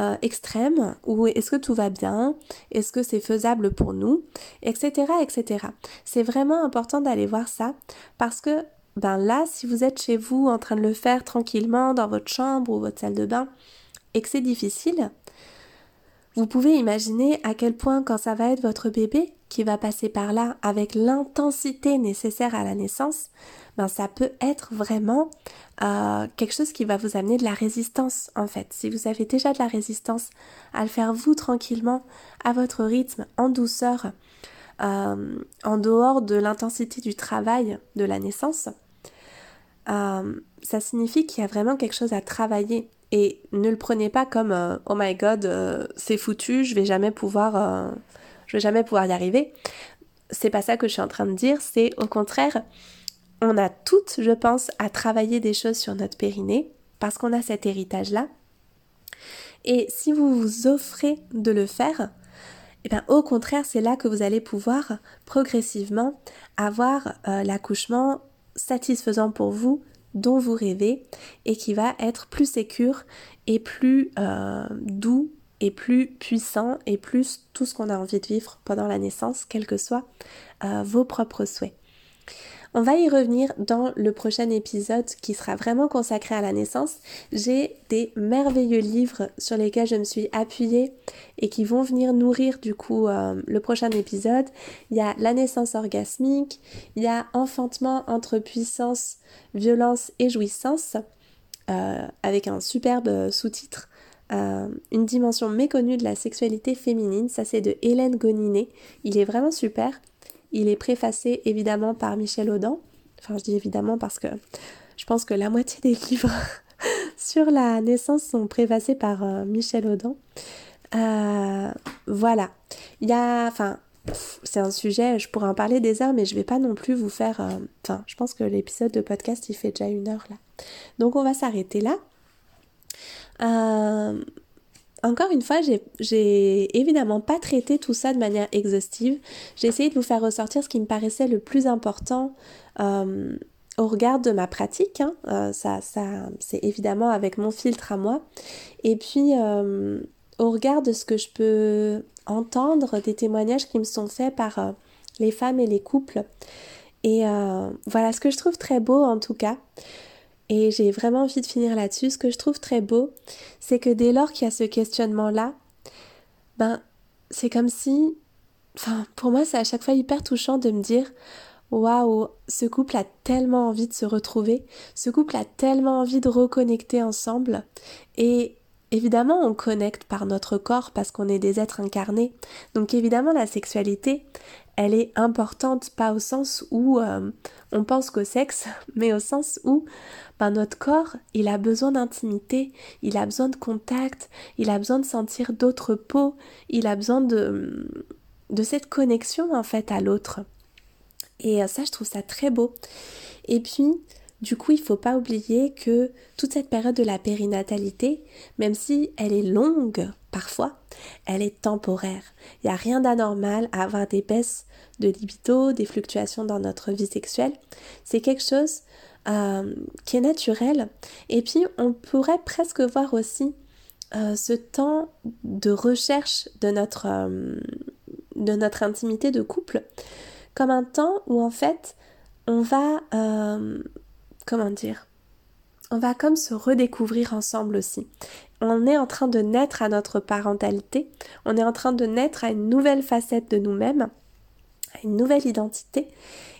euh, extrême? Ou est-ce que tout va bien? Est-ce que c'est faisable pour nous? Etc. etc. C'est vraiment important d'aller voir ça parce que ben là, si vous êtes chez vous en train de le faire tranquillement dans votre chambre ou votre salle de bain et que c'est difficile, vous pouvez imaginer à quel point quand ça va être votre bébé qui va passer par là avec l'intensité nécessaire à la naissance, ben ça peut être vraiment euh, quelque chose qui va vous amener de la résistance en fait. Si vous avez déjà de la résistance à le faire vous tranquillement, à votre rythme, en douceur, euh, en dehors de l'intensité du travail de la naissance, ça signifie qu'il y a vraiment quelque chose à travailler. Et ne le prenez pas comme oh my god, c'est foutu, je vais jamais pouvoir, je vais jamais pouvoir y arriver. C'est pas ça que je suis en train de dire, c'est au contraire, on a toutes, je pense, à travailler des choses sur notre périnée parce qu'on a cet héritage-là. Et si vous vous offrez de le faire, eh bien, au contraire, c'est là que vous allez pouvoir progressivement avoir euh, l'accouchement satisfaisant pour vous, dont vous rêvez, et qui va être plus sécure et plus euh, doux et plus puissant et plus tout ce qu'on a envie de vivre pendant la naissance, quels que soient euh, vos propres souhaits. On va y revenir dans le prochain épisode qui sera vraiment consacré à la naissance. J'ai des merveilleux livres sur lesquels je me suis appuyée et qui vont venir nourrir du coup euh, le prochain épisode. Il y a la naissance orgasmique, il y a enfantement entre puissance, violence et jouissance euh, avec un superbe sous-titre. Euh, une dimension méconnue de la sexualité féminine, ça c'est de Hélène Goninet. Il est vraiment super. Il est préfacé évidemment par Michel Audin. Enfin, je dis évidemment parce que je pense que la moitié des livres sur la naissance sont préfacés par euh, Michel Audin. Euh, voilà. Il y a. Enfin, c'est un sujet, je pourrais en parler des heures, mais je vais pas non plus vous faire. Euh, enfin, je pense que l'épisode de podcast il fait déjà une heure là. Donc on va s'arrêter là. Euh, encore une fois, j'ai évidemment pas traité tout ça de manière exhaustive. J'ai essayé de vous faire ressortir ce qui me paraissait le plus important euh, au regard de ma pratique. Hein. Euh, c'est évidemment avec mon filtre à moi. Et puis, euh, au regard de ce que je peux entendre, des témoignages qui me sont faits par les femmes et les couples. Et voilà, ce que je trouve très beau en tout cas, et j'ai vraiment envie de finir là-dessus. Ce que je trouve très beau, c'est que dès lors qu'il y a ce questionnement-là, ben, c'est comme si. Enfin, pour moi, c'est à chaque fois hyper touchant de me dire Waouh, ce couple a tellement envie de se retrouver, ce couple a tellement envie de reconnecter ensemble. Et évidemment, on connecte par notre corps parce qu'on est des êtres incarnés. Donc évidemment, la sexualité, elle est importante, pas au sens où euh, on pense qu'au sexe, mais au sens où ben, notre corps, il a besoin d'intimité, il a besoin de contact, il a besoin de sentir d'autres peaux, il a besoin de, de cette connexion en fait à l'autre. Et euh, ça, je trouve ça très beau. Et puis, du coup, il ne faut pas oublier que toute cette période de la périnatalité, même si elle est longue parfois, elle est temporaire. Il n'y a rien d'anormal à avoir des baisses de libido, des fluctuations dans notre vie sexuelle. C'est quelque chose euh, qui est naturel. Et puis, on pourrait presque voir aussi euh, ce temps de recherche de notre, euh, de notre intimité de couple comme un temps où en fait on va comment dire? On va comme se redécouvrir ensemble aussi. On est en train de naître à notre parentalité, on est en train de naître à une nouvelle facette de nous-mêmes, à une nouvelle identité,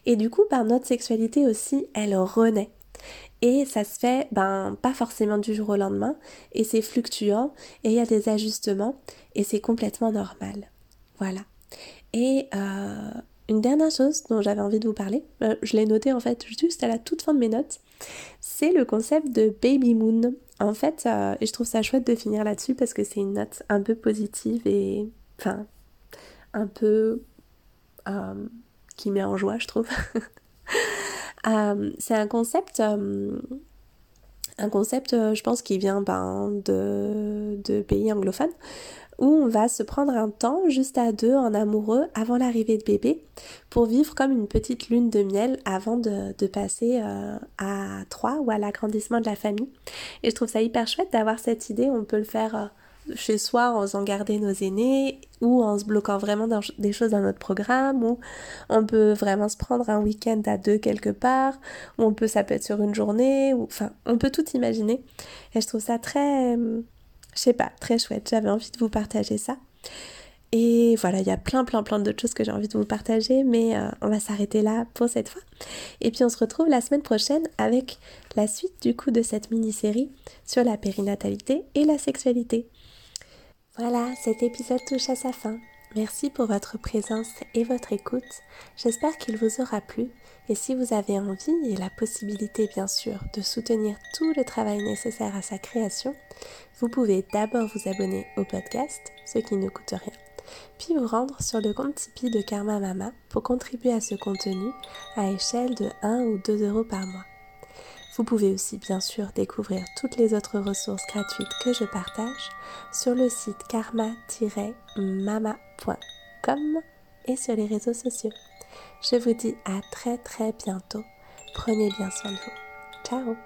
et du coup, ben, notre sexualité aussi, elle renaît. Et ça se fait ben, pas forcément du jour au lendemain, et c'est fluctuant, et il y a des ajustements, et c'est complètement normal. Voilà. Et euh, une dernière chose dont j'avais envie de vous parler, euh, je l'ai noté en fait juste à la toute fin de mes notes, c'est le concept de baby moon. En fait, euh, et je trouve ça chouette de finir là-dessus parce que c'est une note un peu positive et enfin un peu euh, qui met en joie, je trouve. c'est un concept, un concept, je pense, qui vient ben, de, de pays anglophones où on va se prendre un temps juste à deux en amoureux avant l'arrivée de bébé pour vivre comme une petite lune de miel avant de, passer euh, à trois ou à l'agrandissement de la famille. Et je trouve ça hyper chouette d'avoir cette idée, on peut le faire euh, chez soi en faisant garder nos aînés ou en se bloquant vraiment des choses dans notre programme ou on peut vraiment se prendre un week-end à deux quelque part ou on peut ça peut être sur une journée ou enfin on peut tout imaginer et je trouve ça très je sais pas, très chouette. J'avais envie de vous partager ça. Et voilà, il y a plein, plein, plein d'autres choses que j'ai envie de vous partager, mais euh, on va s'arrêter là pour cette fois. Et puis on se retrouve la semaine prochaine avec la suite du coup de cette mini-série sur la périnatalité et la sexualité. Voilà, cet épisode touche à sa fin. Merci pour votre présence et votre écoute. J'espère qu'il vous aura plu Et si vous avez envie et la possibilité bien sûr de soutenir tout le travail nécessaire à sa création, vous pouvez d'abord vous abonner au podcast, ce qui ne coûte rien, puis vous rendre sur le compte Tipeee de Karma Mama pour contribuer à ce contenu à échelle de 1 ou 2 euros par mois. Vous pouvez aussi bien sûr découvrir toutes les autres ressources gratuites que je partage sur le site karma-mama.com et sur les réseaux sociaux. Je vous dis à très très bientôt. Prenez bien soin de vous. Ciao